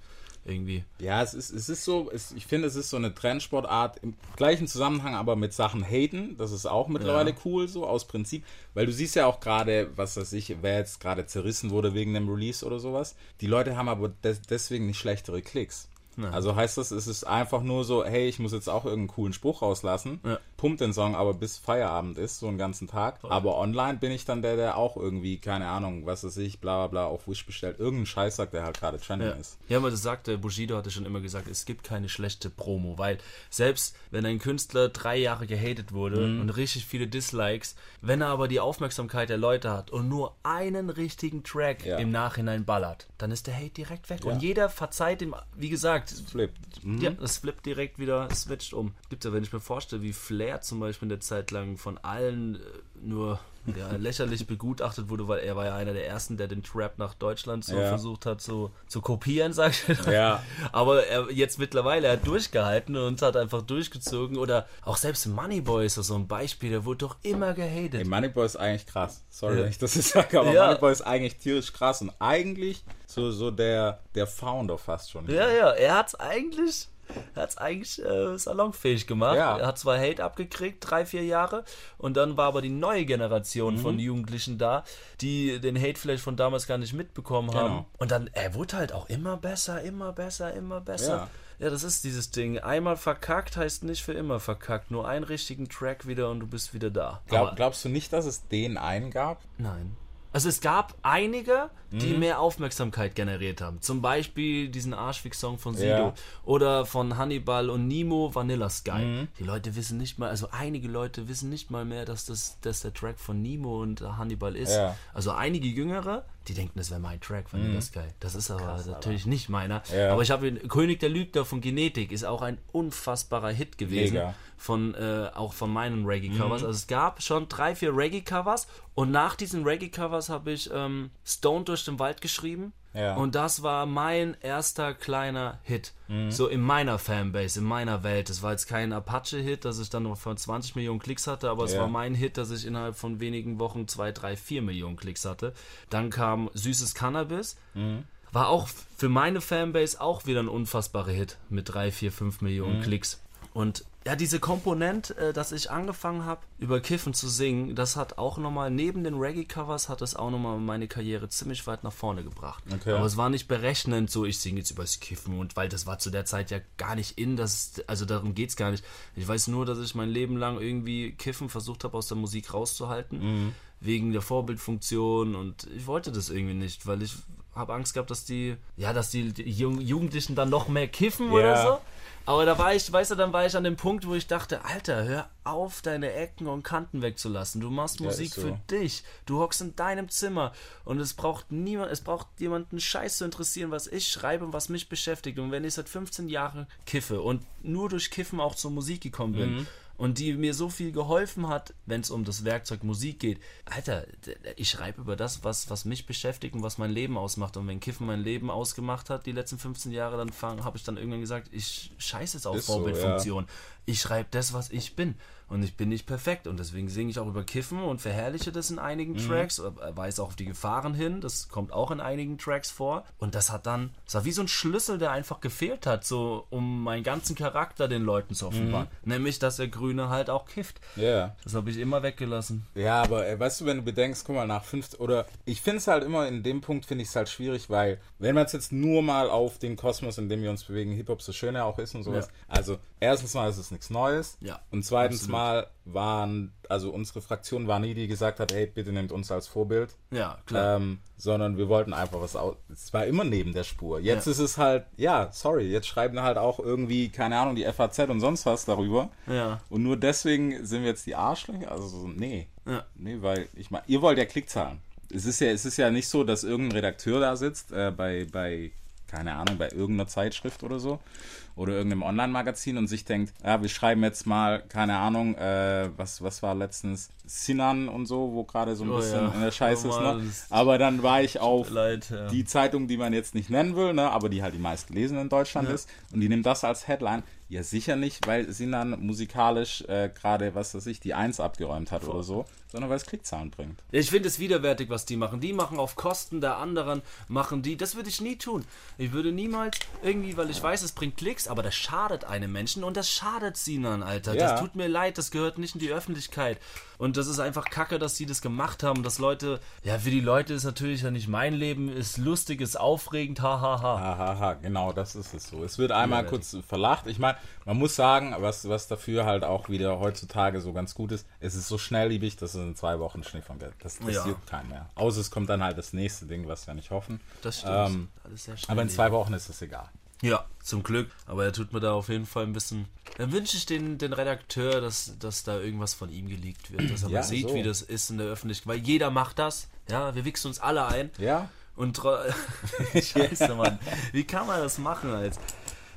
irgendwie. Ja, es ist, es ist so, es, ich finde, es ist so eine Trendsportart im gleichen Zusammenhang, aber mit Sachen haten. Das ist auch mittlerweile Ja. cool, so aus Prinzip. Weil du siehst ja auch gerade, was weiß ich, wer jetzt gerade zerrissen wurde wegen dem Release oder sowas. Die Leute haben aber des, deswegen nicht schlechtere Klicks. Also heißt das, es ist einfach nur so, hey, ich muss jetzt auch irgendeinen coolen Spruch rauslassen, Ja. pumpt den Song aber bis Feierabend ist, so einen ganzen Tag. Aber online bin ich dann der, der auch irgendwie, keine Ahnung, was weiß ich, bla bla bla, auf Wish bestellt. Irgendeinen Scheiß sagt, der halt gerade trending Ja. ist. ja, aber das sagte, Bushido hatte schon immer gesagt, es gibt keine schlechte Promo, weil selbst wenn ein Künstler drei Jahre gehatet wurde Mhm. und richtig viele Dislikes, wenn er aber die Aufmerksamkeit der Leute hat und nur einen richtigen Track Ja. im Nachhinein ballert, dann ist der Hate direkt weg. Und jeder verzeiht ihm, wie gesagt, Flippt. Mhm. Ja, das flippt direkt wieder, switcht um. Gibt ja, wenn ich mir vorstelle, wie Flair zum Beispiel eine Zeit lang von allen äh, nur ja, lächerlich begutachtet wurde, weil er war ja einer der ersten, der den Trap nach Deutschland so Ja. versucht hat zu, zu kopieren, sag ich. Ja. Aber er jetzt mittlerweile, er hat durchgehalten und hat einfach durchgezogen. Oder auch selbst Moneyboy ist so ein Beispiel, der wurde doch immer gehatet. Ey, Moneyboy ist eigentlich krass. Sorry, Ja. wenn ich das sage, aber Ja. Moneyboy ist eigentlich tierisch krass und eigentlich so, so der, der Founder fast schon. Ja, ja, er hat's eigentlich, er hat's eigentlich äh, salonfähig gemacht. Ja. Er hat zwar Hate abgekriegt, drei, vier Jahre, und dann war aber die neue Generation Mhm. von Jugendlichen da, die den Hate vielleicht von damals gar nicht mitbekommen haben. Genau. Und dann, er wurde halt auch immer besser, immer besser, immer besser. Ja. das ist dieses Ding. Einmal verkackt heißt nicht für immer verkackt. Nur einen richtigen Track wieder und du bist wieder da. Glaub, glaubst du nicht, dass es den einen gab? Nein. Also es gab einige, die Mhm. mehr Aufmerksamkeit generiert haben. Zum Beispiel diesen Arschfix-Song von Sido. Ja. Oder von Hannibal und Nemo, Vanilla Sky. Mhm. Die Leute wissen nicht mal, also einige Leute wissen nicht mal mehr, dass das dass der Track von Nemo und Hannibal ist. Ja. Mhm. Also einige Jüngere, die denken, das wäre mein Track, Vanilla Sky. Das ist aber natürlich nicht meiner. Ja. Aber ich habe ihn- König der Lügner von Genetik ist auch ein unfassbarer Hit gewesen Mega. von äh, auch von meinen Reggae-Covers. Also es gab schon drei, vier Reggae-Covers und nach diesen Reggae-Covers habe ich ähm, Stone durch den Wald geschrieben. Ja. Und das war mein erster kleiner Hit. So in meiner Fanbase, in meiner Welt. Es war jetzt kein Apache-Hit, dass ich dann noch von 20 Millionen Klicks hatte, aber es Ja. war mein Hit, dass ich innerhalb von wenigen Wochen 2, 3, 4 Millionen Klicks hatte. Dann kam Süßes Cannabis. War auch für meine Fanbase auch wieder ein unfassbarer Hit mit 3, 4, 5 Millionen Klicks. Und ja, diese Komponent, äh, dass ich angefangen habe, über Kiffen zu singen, das hat auch nochmal, neben den Reggae-Covers, hat es auch nochmal meine Karriere ziemlich weit nach vorne gebracht. Okay. Aber es war nicht berechnend, so ich singe jetzt übers Kiffen und weil das war zu der Zeit ja gar nicht in, das, also darum geht es gar nicht. Ich weiß nur, dass ich mein Leben lang irgendwie Kiffen versucht habe, aus der Musik rauszuhalten, wegen der Vorbildfunktion und ich wollte das irgendwie nicht, weil ich habe Angst gehabt, dass die, ja, dass die, Jugendlichen dann noch mehr kiffen oder Ja. so. Aber da war ich, weißt du, dann war ich an dem Punkt, wo ich dachte, Alter, hör auf, deine Ecken und Kanten wegzulassen. Du machst Ja, Musik so. für dich. Du hockst in deinem Zimmer und es braucht niemand, es braucht jemanden Scheiß zu interessieren, was ich schreibe und was mich beschäftigt. Und wenn ich seit 15 Jahren kiffe und nur durch Kiffen auch zur Musik gekommen bin Mhm. Und die mir so viel geholfen hat, wenn es um das Werkzeug Musik geht, Alter, ich schreibe über das, was, was mich beschäftigt und was mein Leben ausmacht. Und wenn Kiffen mein Leben ausgemacht hat, die letzten 15 Jahre, dann habe ich dann irgendwann gesagt, ich scheiße es auf Ist so, Vorbildfunktion. Ich schreibe das, was ich bin. Und ich bin nicht perfekt und deswegen singe ich auch über Kiffen und verherrliche das in einigen Mhm. Tracks, äh, weise auch auf die Gefahren hin, das kommt auch in einigen Tracks vor. Und das hat dann, das war wie so ein Schlüssel, der einfach gefehlt hat, so um meinen ganzen Charakter den Leuten zu offenbaren. Nämlich, dass der Grüne halt auch kifft. Mhm. Ja. Das habe ich immer weggelassen. Ja, aber ey, weißt du, wenn du bedenkst, guck mal, nach fünf oder ich finde es halt immer in dem Punkt finde ich es halt schwierig, weil wenn man es jetzt nur mal auf den Kosmos, in dem wir uns bewegen, Hip-Hop so schön er auch ist und sowas. Also erstens mal ist es nichts Neues. Ja, Und zweitens absolut. mal waren, also unsere Fraktion war nie, die gesagt hat, hey, bitte nehmt uns als Vorbild. Ja, klar. Ähm, sondern wir wollten einfach was aus. Es war immer neben der Spur. Jetzt Ja. ist es halt, ja, sorry, jetzt schreiben halt auch irgendwie, keine Ahnung, die FAZ und sonst was darüber. Ja. Und nur deswegen sind wir jetzt die Arschlöcher? Also, so, nee. Ja. Nee, weil, ich meine, ihr wollt ja Klickzahlen. Es ist ja, es ist ja nicht so, dass irgendein Redakteur da sitzt, äh, bei, bei, keine Ahnung, bei irgendeiner Zeitschrift oder so. Oder irgendeinem Online-Magazin und sich denkt, ja, wir schreiben jetzt mal, keine Ahnung, äh, was, was war letztens Sinan und so, wo gerade so ein Oh bisschen ja. in der Scheiße Oh ist, Mann, ne? Aber dann war ich auf leid, ja. die Zeitung, die man jetzt nicht nennen will, ne, aber die halt die meistgelesene in Deutschland ist. Und die nimmt das als Headline. Ja, sicher nicht, weil Sinan musikalisch äh, gerade, was weiß ich, die Eins abgeräumt hat oder so, sondern weil es Klickzahlen bringt. Ich finde es widerwärtig, was die machen. Die machen auf Kosten der anderen, machen die. Das würde ich nie tun. Ich würde niemals irgendwie, weil ich weiß, es bringt Klicks, aber das schadet einem Menschen und das schadet Sinan, Alter. Ja. Das tut mir leid, das gehört nicht in die Öffentlichkeit. Und das ist einfach kacke, dass sie das gemacht haben. Dass Leute, ja, für die Leute ist natürlich ja nicht mein Leben, ist lustig, ist aufregend, hahaha. Ha, ha. Hahaha, genau, das ist es so. Es wird einmal Ja, kurz verlacht. Ich meine, man muss sagen, was, was dafür halt auch wieder heutzutage so ganz gut ist, es ist so schnellliebig, dass es in zwei Wochen Schnee von Geld. Das, das Ja. juckt keinen mehr. Außer es kommt dann halt das nächste Ding, was wir nicht hoffen. Das stimmt. Ähm, Alles sehr aber in zwei Wochen ist es egal. Ja, zum Glück. Aber er tut mir da auf jeden Fall ein bisschen. Dann wünsche ich den, den Redakteur, dass, dass da irgendwas von ihm geleakt wird. Dass er Ja, mal sieht, so. wie das ist in der Öffentlichkeit. Weil jeder macht das. Ja, wir wichsen uns alle ein. Ja? Und Scheiße, Mann. Wie kann man das machen als.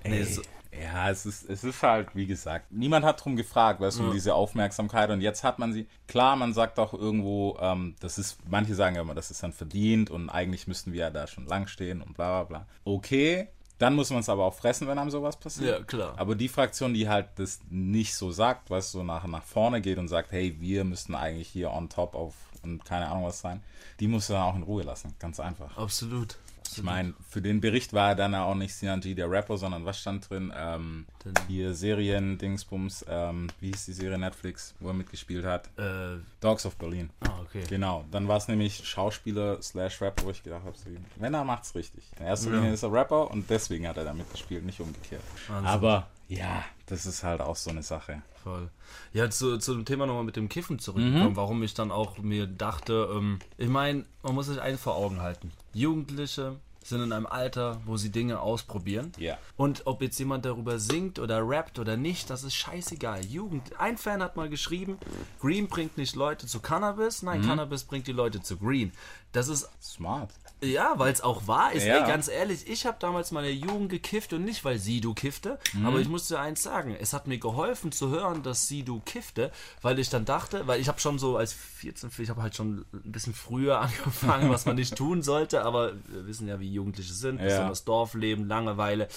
Nee, so, Ja, es ist, es ist halt, wie gesagt, niemand hat drum gefragt, weißt du, um diese Aufmerksamkeit und jetzt hat man sie. Klar, man sagt auch irgendwo, ähm, das ist, manche sagen ja immer, das ist dann verdient und eigentlich müssten wir ja da schon lang stehen und bla bla bla. Okay, dann muss man es aber auch fressen, wenn einem sowas passiert. Ja, klar. Aber die Fraktion, die halt das nicht so sagt, du, so nach, nach vorne geht und sagt, hey, wir müssten eigentlich hier on top auf und keine Ahnung was sein, die muss dann auch in Ruhe lassen, ganz einfach. absolut. Ich meine, für den Bericht war dann auch nicht Sinan G der Rapper, sondern was stand drin? Ähm, hier Serien, Dingsbums, ähm, wie hieß die Serie Netflix, wo er mitgespielt hat? Äh, Dogs of Berlin. ah, okay. Genau, dann war es nämlich Schauspieler slash Rapper, wo ich gedacht habe, wenn er macht's richtig. In erster Linie ist er Rapper und deswegen hat er da mitgespielt, nicht umgekehrt. Wahnsinn. Aber ja, das ist halt auch so eine Sache. Voll. Ja, zu, zu dem Thema nochmal mit dem Kiffen zurückgekommen, Mhm. warum ich dann auch mir dachte, ähm, ich meine, man muss sich eins vor Augen halten. Jugendliche sind in einem Alter, wo sie Dinge ausprobieren. Ja. Und ob jetzt jemand darüber singt oder rappt oder nicht, das ist scheißegal. Jugend. Ein Fan hat mal geschrieben, Green bringt nicht Leute zu Cannabis, Mhm. nein, Cannabis bringt die Leute zu Green. Das ist Smart. Ja, weil es auch wahr ist. Ja. Ey, ganz ehrlich, ich habe damals meine Jugend gekifft und nicht, weil Sidu kiffte. Aber ich muss dir eins sagen, es hat mir geholfen zu hören, dass Sidu kiffte, weil ich dann dachte, weil ich habe schon so als 14, ich habe halt schon ein bisschen früher angefangen, was man nicht tun sollte, aber wir wissen ja, wie Jugendliche sind, besonders Dorfleben, Langeweile.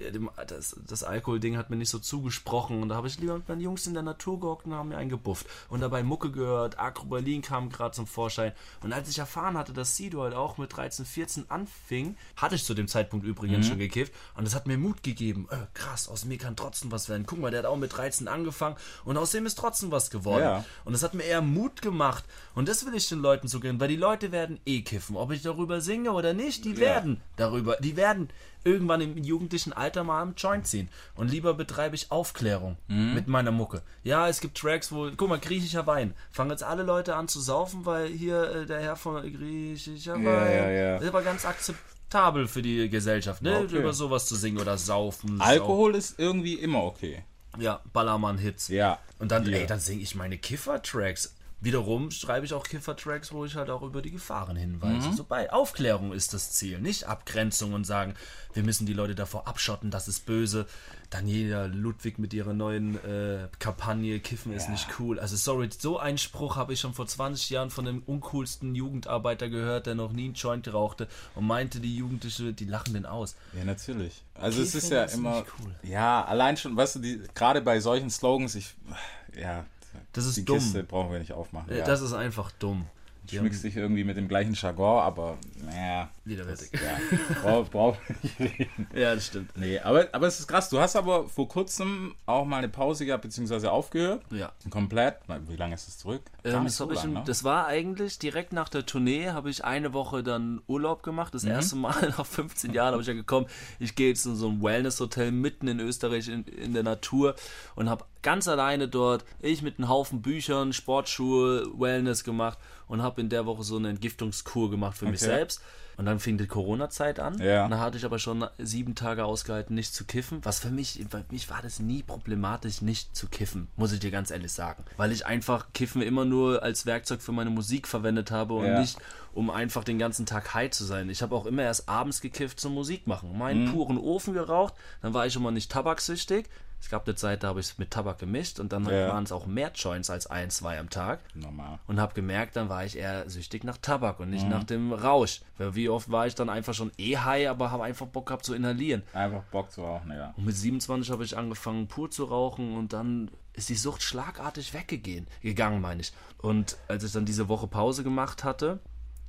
Ja, Das, das Alkoholding hat mir nicht so zugesprochen. Und da habe ich lieber mit meinen Jungs in der Natur gehockt und haben mir einen gebufft und dabei Mucke gehört, Agro Berlin kam gerade zum Vorschein. Und als ich erfahren hatte, dass Sido halt auch mit 13, 14 anfing, hatte ich zu dem Zeitpunkt übrigens schon gekifft. Und das hat mir Mut gegeben, äh, krass, aus mir kann trotzdem was werden, guck mal, der hat auch mit 13 angefangen. Und aus dem ist trotzdem was geworden. Ja. und das hat mir eher Mut gemacht. Und das will ich den Leuten gönnen, weil die Leute werden eh kiffen, ob ich darüber singe oder nicht, die werden darüber, die werden irgendwann im jugendlichen Alter mal am Joint ziehen. Und lieber betreibe ich Aufklärung mit meiner Mucke. Ja, es gibt Tracks, wo, guck mal, griechischer Wein. Fangen jetzt alle Leute an zu saufen, weil hier äh, der Herr von griechischer Wein. ja, ja. Das ist aber ganz akzeptabel für die Gesellschaft, ne? Okay. Über sowas zu singen oder saufen. Alkohol ist irgendwie immer okay. Ja, Ballermann-Hits. Ja. Und dann, Ja. ey, dann singe ich meine Kiffer-Tracks. Wiederum schreibe ich auch Kiffer-Tracks, wo ich halt auch über die Gefahren hinweise. So bei Aufklärung ist das Ziel, nicht Abgrenzung und sagen, wir müssen die Leute davor abschotten, das ist böse. Daniela Ludwig mit ihrer neuen äh, Kampagne, Kiffen ist nicht cool. Also sorry, so einen Spruch habe ich schon vor 20 Jahren von dem uncoolsten Jugendarbeiter gehört, der noch nie einen Joint rauchte und meinte, die Jugendliche, die lachen den aus. Ja, natürlich. Also es Kiffen ist ja ist immer, nicht cool. ja, allein schon, weißt du, die, gerade bei solchen Slogans, ich, ja, Das ist die dumm. Kiste brauchen wir nicht aufmachen. Ja. Das ist einfach dumm. Haben- schmückst dich irgendwie mit dem gleichen Jargon, aber naja. Widerwärtig. Ja, brauch, brauch nicht reden. Ja, das stimmt. Nee, aber, aber es ist krass. Du hast aber vor kurzem auch mal eine Pause gehabt, beziehungsweise aufgehört. Ja. Komplett. Wie lange ist es zurück? Ähm, das, so lang, ne? das war eigentlich direkt nach der Tournee, habe ich eine Woche dann Urlaub gemacht. Mhm. Das erste Mal nach 15 Jahren habe ich ja gekommen, ich gehe jetzt in so ein Wellness-Hotel mitten in Österreich in, in der Natur und habe ganz alleine dort, ich mit einem Haufen Büchern, Sportschuhe, Wellness gemacht und habe in der Woche so eine Entgiftungskur gemacht für mich Okay. selbst. Und dann fing die Corona-Zeit an. Ja. Und dann hatte ich aber schon sieben Tage ausgehalten, nicht zu kiffen. Was für mich, für mich war das nie problematisch, nicht zu kiffen, muss ich dir ganz ehrlich sagen. Weil ich einfach Kiffen immer nur als Werkzeug für meine Musik verwendet habe und Ja. nicht, um einfach den ganzen Tag high zu sein. Ich habe auch immer erst abends gekifft zum Musik machen. Meinen Mhm. puren Ofen geraucht, dann war ich immer nicht tabaksüchtig. Es gab eine Zeit, da habe ich es mit Tabak gemischt und dann Ja. waren es auch mehr Joints als ein, zwei am Tag Normal. und habe gemerkt, dann war ich eher süchtig nach Tabak und Mhm. nicht nach dem Rausch. Weil wie oft war ich dann einfach schon eh high, aber habe einfach Bock gehabt zu inhalieren. Einfach Bock zu rauchen, ja. Und mit 27 habe ich angefangen pur zu rauchen und dann ist die Sucht schlagartig weggegeben, gegangen meine ich. Und als ich dann diese Woche Pause gemacht hatte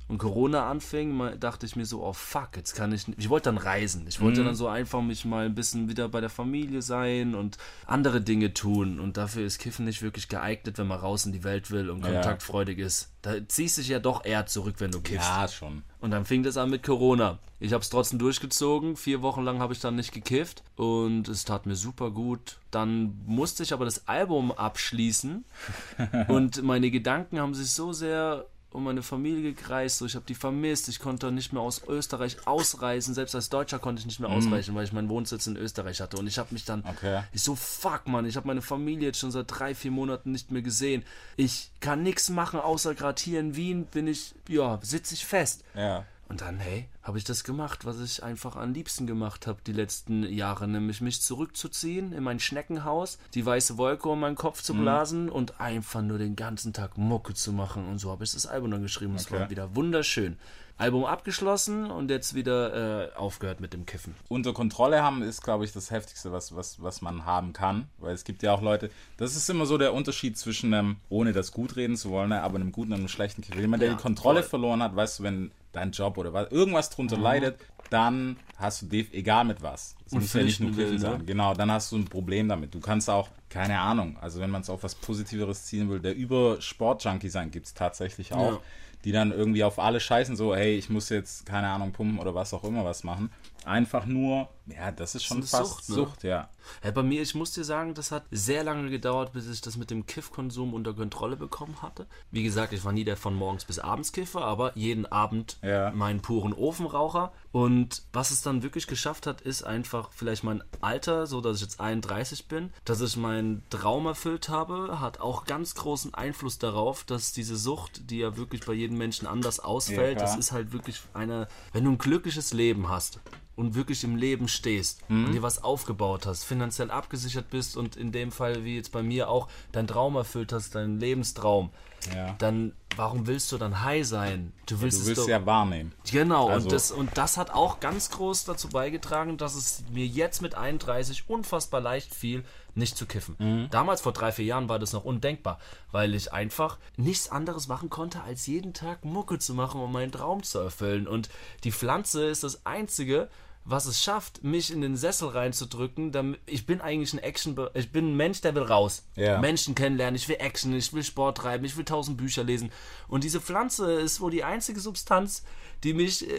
und Corona anfing, dachte ich mir so, oh fuck, jetzt kann ich, nicht- ich wollte dann reisen. Ich wollte dann so einfach mich mal ein bisschen wieder bei der Familie sein und andere Dinge tun. Und dafür ist Kiffen nicht wirklich geeignet, wenn man raus in die Welt will und Ja. kontaktfreudig ist. Da ziehst du dich ja doch eher zurück, wenn du kiffst. Ja, schon. Und dann fing das an mit Corona. Ich habe es trotzdem durchgezogen. Vier Wochen lang habe ich dann nicht gekifft und es tat mir super gut. Dann musste ich aber das Album abschließen und meine Gedanken haben sich so sehr um meine Familie gekreist. So, ich habe die vermisst. Ich konnte nicht mehr aus Österreich ausreisen. Selbst als Deutscher konnte ich nicht mehr ausreisen, weil ich meinen Wohnsitz in Österreich hatte. Und ich habe mich dann Okay. ich so, fuck, Mann, ich habe meine Familie jetzt schon seit drei, vier Monaten nicht mehr gesehen. Ich kann nichts machen, außer gerade hier in Wien bin ich, ja, sitze ich fest. Ja. Und dann, hey, habe ich das gemacht, was ich einfach am liebsten gemacht habe die letzten Jahre, nämlich mich zurückzuziehen in mein Schneckenhaus, die weiße Wolke um meinen Kopf zu blasen und einfach nur den ganzen Tag Mucke zu machen. Und so habe ich das Album dann geschrieben. Es Okay. war wieder wunderschön. Album abgeschlossen und jetzt wieder äh, aufgehört mit dem Kiffen. unter Kontrolle haben ist, glaube ich, das Heftigste, was, was, was man haben kann. Weil es gibt ja auch Leute, das ist immer so der Unterschied zwischen einem, ohne das gut reden zu wollen, ne, aber einem guten und einem schlechten Kiff. Jemand, der Ja, die Kontrolle voll. verloren hat, weißt du, wenn dein Job oder was, irgendwas drunter leidet, dann hast du, egal mit was. Es Und muss ja nicht nur Kiffen ne? sein. Genau, dann hast du ein Problem damit. Du kannst auch, keine Ahnung, also wenn man es auf was Positiveres ziehen will, der Über-Sport-Junkie sein gibt es tatsächlich auch. Ja. Die dann irgendwie auf alle scheißen, so, hey, ich muss jetzt, keine Ahnung, pumpen oder was auch immer was machen. Einfach nur, ja, das ist schon Das ist fast Sucht, Sucht, ne? ja. Ja, bei mir, ich muss dir sagen, das hat sehr lange gedauert, bis ich das mit dem Kiffkonsum unter Kontrolle bekommen hatte. Wie gesagt, ich war nie der von morgens bis abends Kiffer, aber jeden Abend Ja. meinen puren Ofenraucher. Und was es dann wirklich geschafft hat, ist einfach vielleicht mein Alter, so dass ich jetzt 31 bin, dass ich meinen Traum erfüllt habe, hat auch ganz großen Einfluss darauf, dass diese Sucht, die ja wirklich bei jedem Menschen anders ausfällt, klar. das ist halt wirklich eine, wenn du ein glückliches Leben hast und wirklich im Leben stehst und dir was aufgebaut hast, finanziell abgesichert bist und in dem Fall, wie jetzt bei mir auch, dein Traum erfüllt hast, deinen Lebenstraum, Ja. dann warum willst du dann high sein? Du willst, Du es willst doch, ja wahrnehmen. Genau, Also- und, das, und das hat auch ganz groß dazu beigetragen, dass es mir jetzt mit 31 unfassbar leicht fiel, nicht zu kiffen. Mhm. Damals, vor drei, vier Jahren, war das noch undenkbar, weil ich einfach nichts anderes machen konnte, als jeden Tag Mucke zu machen, um meinen Traum zu erfüllen. Und die Pflanze ist das Einzige, was es schafft, mich in den Sessel reinzudrücken. Damit, ich bin eigentlich ein Action, ich bin ein Mensch, der will raus. Ja. Menschen kennenlernen, ich will Action, ich will Sport treiben, ich will tausend Bücher lesen. Und diese Pflanze ist wohl die einzige Substanz, die mich äh,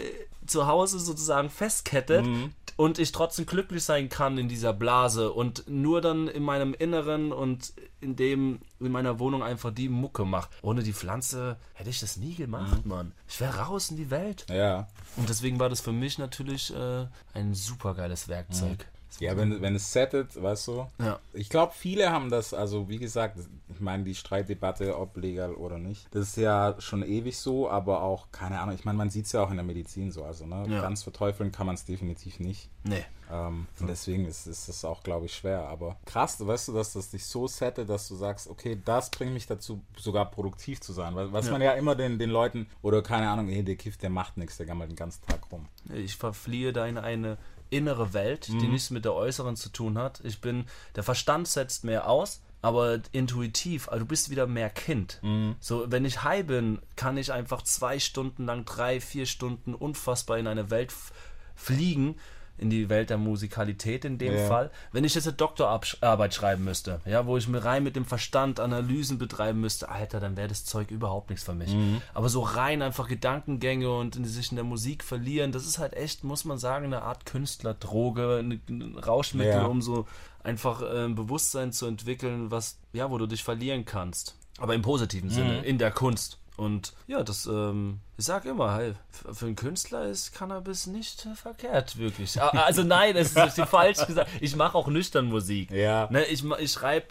zu Hause sozusagen festkettet und ich trotzdem glücklich sein kann in dieser Blase und nur dann in meinem Inneren und in dem in meiner Wohnung einfach die Mucke mache. Ohne die Pflanze hätte ich das nie gemacht, Mann. Ich wäre raus in die Welt. Ja. Und deswegen war das für mich natürlich äh, ein super geiles Werkzeug. Ja, wenn, wenn es settet, weißt du. Ja. Ich glaube, viele haben das, also wie gesagt, ich meine, die Streitdebatte, ob legal oder nicht, das ist ja schon ewig so, aber auch, keine Ahnung, ich meine, man sieht es ja auch in der Medizin so, also ne, Ja. ganz verteufeln kann man es definitiv nicht. Nee. Ähm, und deswegen ist, ist das auch, glaube ich, schwer. Aber krass, weißt du, dass das dich so settet, dass du sagst, okay, das bringt mich dazu, sogar produktiv zu sein. Was, was man ja immer den, den Leuten, oder keine Ahnung, hey, der kifft, der macht nichts, der gammelt den ganzen Tag rum. Ich verfliehe da in eine innere Welt, die nichts mit der äußeren zu tun hat. Ich bin, der Verstand setzt mehr aus, aber intuitiv, also du bist wieder mehr Kind. Mhm. So, wenn ich high bin, kann ich einfach zwei Stunden lang, drei, vier Stunden unfassbar in eine Welt fliegen, in die Welt der Musikalität in dem Ja. Fall. Wenn ich jetzt eine Doktorarbeit schreiben müsste, ja, wo ich mir rein mit dem Verstand Analysen betreiben müsste, Alter, dann wäre das Zeug überhaupt nichts für mich. Mhm. Aber so rein einfach Gedankengänge und in, sich in der Musik verlieren, das ist halt echt, muss man sagen, eine Art Künstlerdroge, ein, Rauschmittel, Ja. um so einfach äh, ein Bewusstsein zu entwickeln, was, ja, wo du dich verlieren kannst. Aber im positiven Sinne, Mhm. in der Kunst. Und ja, das, ähm, ich sag immer, hey, für einen Künstler ist Cannabis nicht verkehrt, wirklich. Also nein, das ist falsch gesagt. Ich mache auch nüchtern Musik. Ja. Ne, ich ich schreibe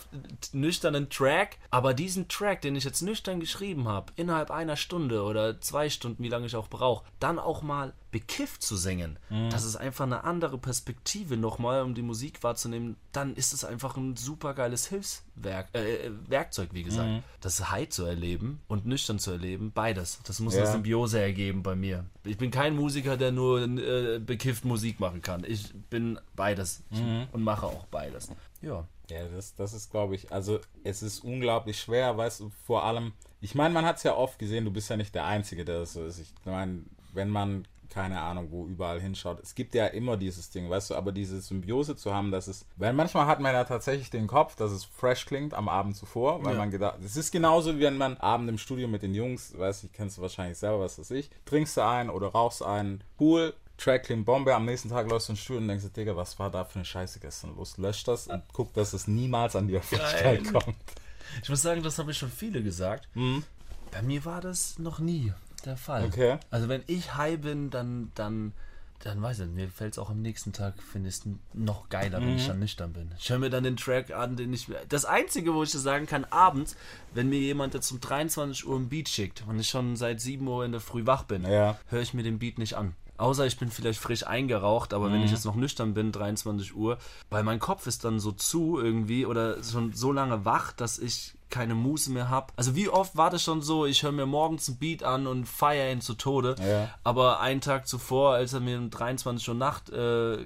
nüchternen Track, aber diesen Track, den ich jetzt nüchtern geschrieben habe, innerhalb einer Stunde oder zwei Stunden, wie lange ich auch brauche, dann auch mal bekifft zu singen, das ist einfach eine andere Perspektive nochmal, um die Musik wahrzunehmen, dann ist es einfach ein super geiles Hilfswerk, äh, äh, Werkzeug, wie gesagt. Das High zu erleben und nüchtern zu erleben, beides. Das muss Ja. Symbiose ergeben bei mir. Ich bin kein Musiker, der nur äh, bekifft Musik machen kann. Ich bin beides ich, und mache auch beides. Ja. Ja, das, das ist, glaube ich, also es ist unglaublich schwer, weißt du, vor allem, ich meine, man hat es ja oft gesehen, du bist ja nicht der Einzige, der das so ist. Ich meine, wenn man, keine Ahnung, wo überall hinschaut, es gibt ja immer dieses Ding, weißt du, aber diese Symbiose zu haben, das ist, weil manchmal hat man ja tatsächlich den Kopf, dass es fresh klingt am Abend zuvor, weil Ja. man gedacht, es ist genauso, wie wenn man Abend im Studio mit den Jungs, weißt du, kennst du wahrscheinlich selber, was weiß ich, trinkst du ein oder rauchst einen, cool, Track klingt Bombe, am nächsten Tag läufst du ins Studio und denkst dir, Digga, was war da für eine Scheiße gestern los? Lösch das und guck, dass es niemals an die Öffentlichkeit kommt. Ich muss sagen, das habe ich schon viele gesagt. Bei mir war das noch nie der Fall. Okay. Also wenn ich high bin, dann, dann, dann weiß ich, nicht, mir fällt es auch am nächsten Tag, finde ich es noch geiler, wenn ich dann nüchtern bin. Ich höre mir dann den Track an, den ich. Das Einzige, wo ich das sagen kann, abends, wenn mir jemand jetzt um 23 Uhr ein Beat schickt und ich schon seit 7 Uhr in der Früh wach bin, Ja. höre ich mir den Beat nicht an. Außer ich bin vielleicht frisch eingeraucht, aber wenn ich jetzt noch nüchtern bin, 23 Uhr, weil mein Kopf ist dann so zu irgendwie oder schon so lange wach, dass ich keine Muße mehr habe. Also wie oft war das schon so, ich höre mir morgens einen Beat an und feiere ihn zu Tode, Ja. aber einen Tag zuvor, als er mir um 23 Uhr Nacht äh,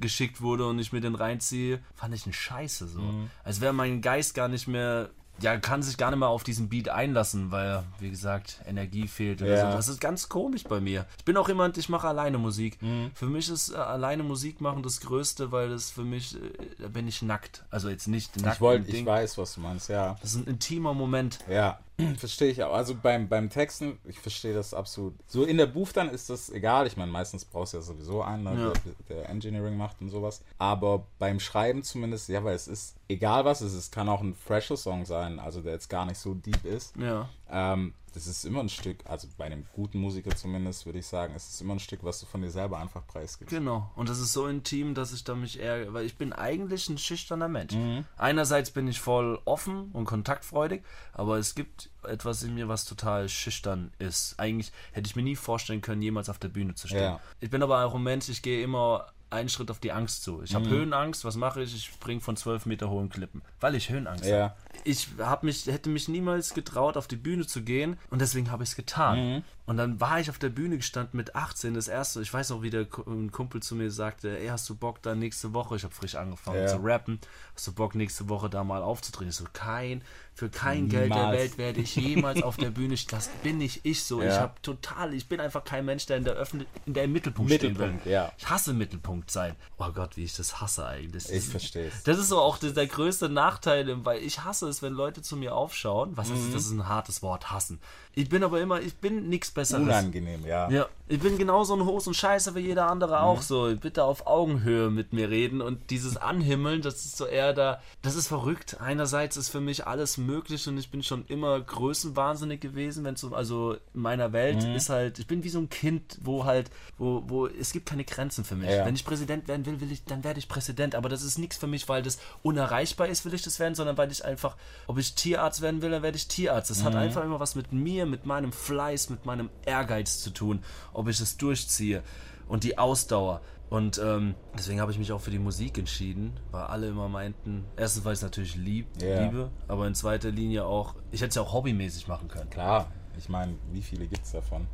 geschickt wurde und ich mir den reinziehe, fand ich ihn scheiße so. Als wäre mein Geist gar nicht mehr ja, kann sich gar nicht mehr auf diesen Beat einlassen, weil, wie gesagt, Energie fehlt. Oder Ja. so. Das ist ganz komisch bei mir. Ich bin auch jemand, ich mache alleine Musik. Mhm. Für mich ist äh, alleine Musik machen das Größte, weil das für mich, äh, da bin ich nackt. Also jetzt nicht nackt. Ich wollte, im ich weiß, was du meinst, ja. Das ist ein intimer Moment. Ja, verstehe ich auch. Also beim, beim Texten, ich verstehe das absolut. So in der Booth dann ist das egal. Ich meine, meistens brauchst du ja sowieso einen, ne, Ja. der, der Engineering macht und sowas. Aber beim Schreiben zumindest, ja, weil es ist, egal was es ist, kann auch ein fresher Song sein, also der jetzt gar nicht so deep ist. Ja. Ähm, das ist immer ein Stück, also bei einem guten Musiker zumindest, würde ich sagen, es ist immer ein Stück, was du von dir selber einfach preisgibst. Genau. Und das ist so intim, dass ich da mich eher, weil ich bin eigentlich ein schüchterner Mensch. Einerseits bin ich voll offen und kontaktfreudig, aber es gibt etwas in mir, was total schüchtern ist. Eigentlich hätte ich mir nie vorstellen können, jemals auf der Bühne zu stehen. Ja. Ich bin aber auch ein Mensch, ich gehe immer einen Schritt auf die Angst zu. Ich Mhm. habe Höhenangst, was mache ich? Ich springe von zwölf Meter hohen Klippen, weil ich Höhenangst Ja. habe. Ich hab mich, hätte mich niemals getraut, auf die Bühne zu gehen und deswegen habe ich es getan. Mhm. Und dann war ich auf der Bühne gestanden mit 18, das erste. Ich weiß noch, wie der ein Kumpel zu mir sagte: Ey, hast du Bock da nächste Woche? Ich habe frisch angefangen Ja. zu rappen. Hast du Bock nächste Woche da mal aufzutreten? Ich so: Kein, für kein Geld der. Welt werde ich jemals auf der Bühne. stehen. Das bin nicht ich so. Ich Ja. habe total, ich bin einfach kein Mensch, der in der Öffentlich in der im Mittelpunkt, stehen will. Mittelpunkt, ja. Ich hasse Mittelpunkt sein. Oh Gott, wie ich das hasse eigentlich. Das Ich verstehe es. das ist so auch der, der größte Nachteil, weil ich hasse es, wenn Leute zu mir aufschauen. Was Mhm. ist, das ist ein hartes Wort, hassen. Ich bin aber immer, ich bin nichts Besseres. Unangenehm, ja. Ja, ich bin genauso ein Hosen Scheiße wie jeder andere auch Mhm. so. Bitte auf Augenhöhe mit mir reden und dieses Anhimmeln, das ist so eher da, das ist verrückt. Einerseits ist für mich alles möglich und ich bin schon immer größenwahnsinnig gewesen, wenn so, also in meiner Welt Mhm. ist halt, ich bin wie so ein Kind, wo halt, wo, wo, es gibt keine Grenzen für mich. Ja. Wenn ich Präsident werden will, will ich, dann werde ich Präsident, aber das ist nichts für mich, weil das unerreichbar ist, will ich das werden, sondern weil ich einfach, ob ich Tierarzt werden will, dann werde ich Tierarzt. Das hat Mhm. einfach immer was mit mir, mit meinem Fleiß, mit meinem Ehrgeiz zu tun, ob ich es durchziehe und die Ausdauer. Und ähm, deswegen habe ich mich auch für die Musik entschieden, weil alle immer meinten, erstens, weil ich es natürlich lieb, Ja. liebe, aber in zweiter Linie auch, ich hätte es ja auch hobbymäßig machen können. Klar, ich meine, wie viele gibt es davon?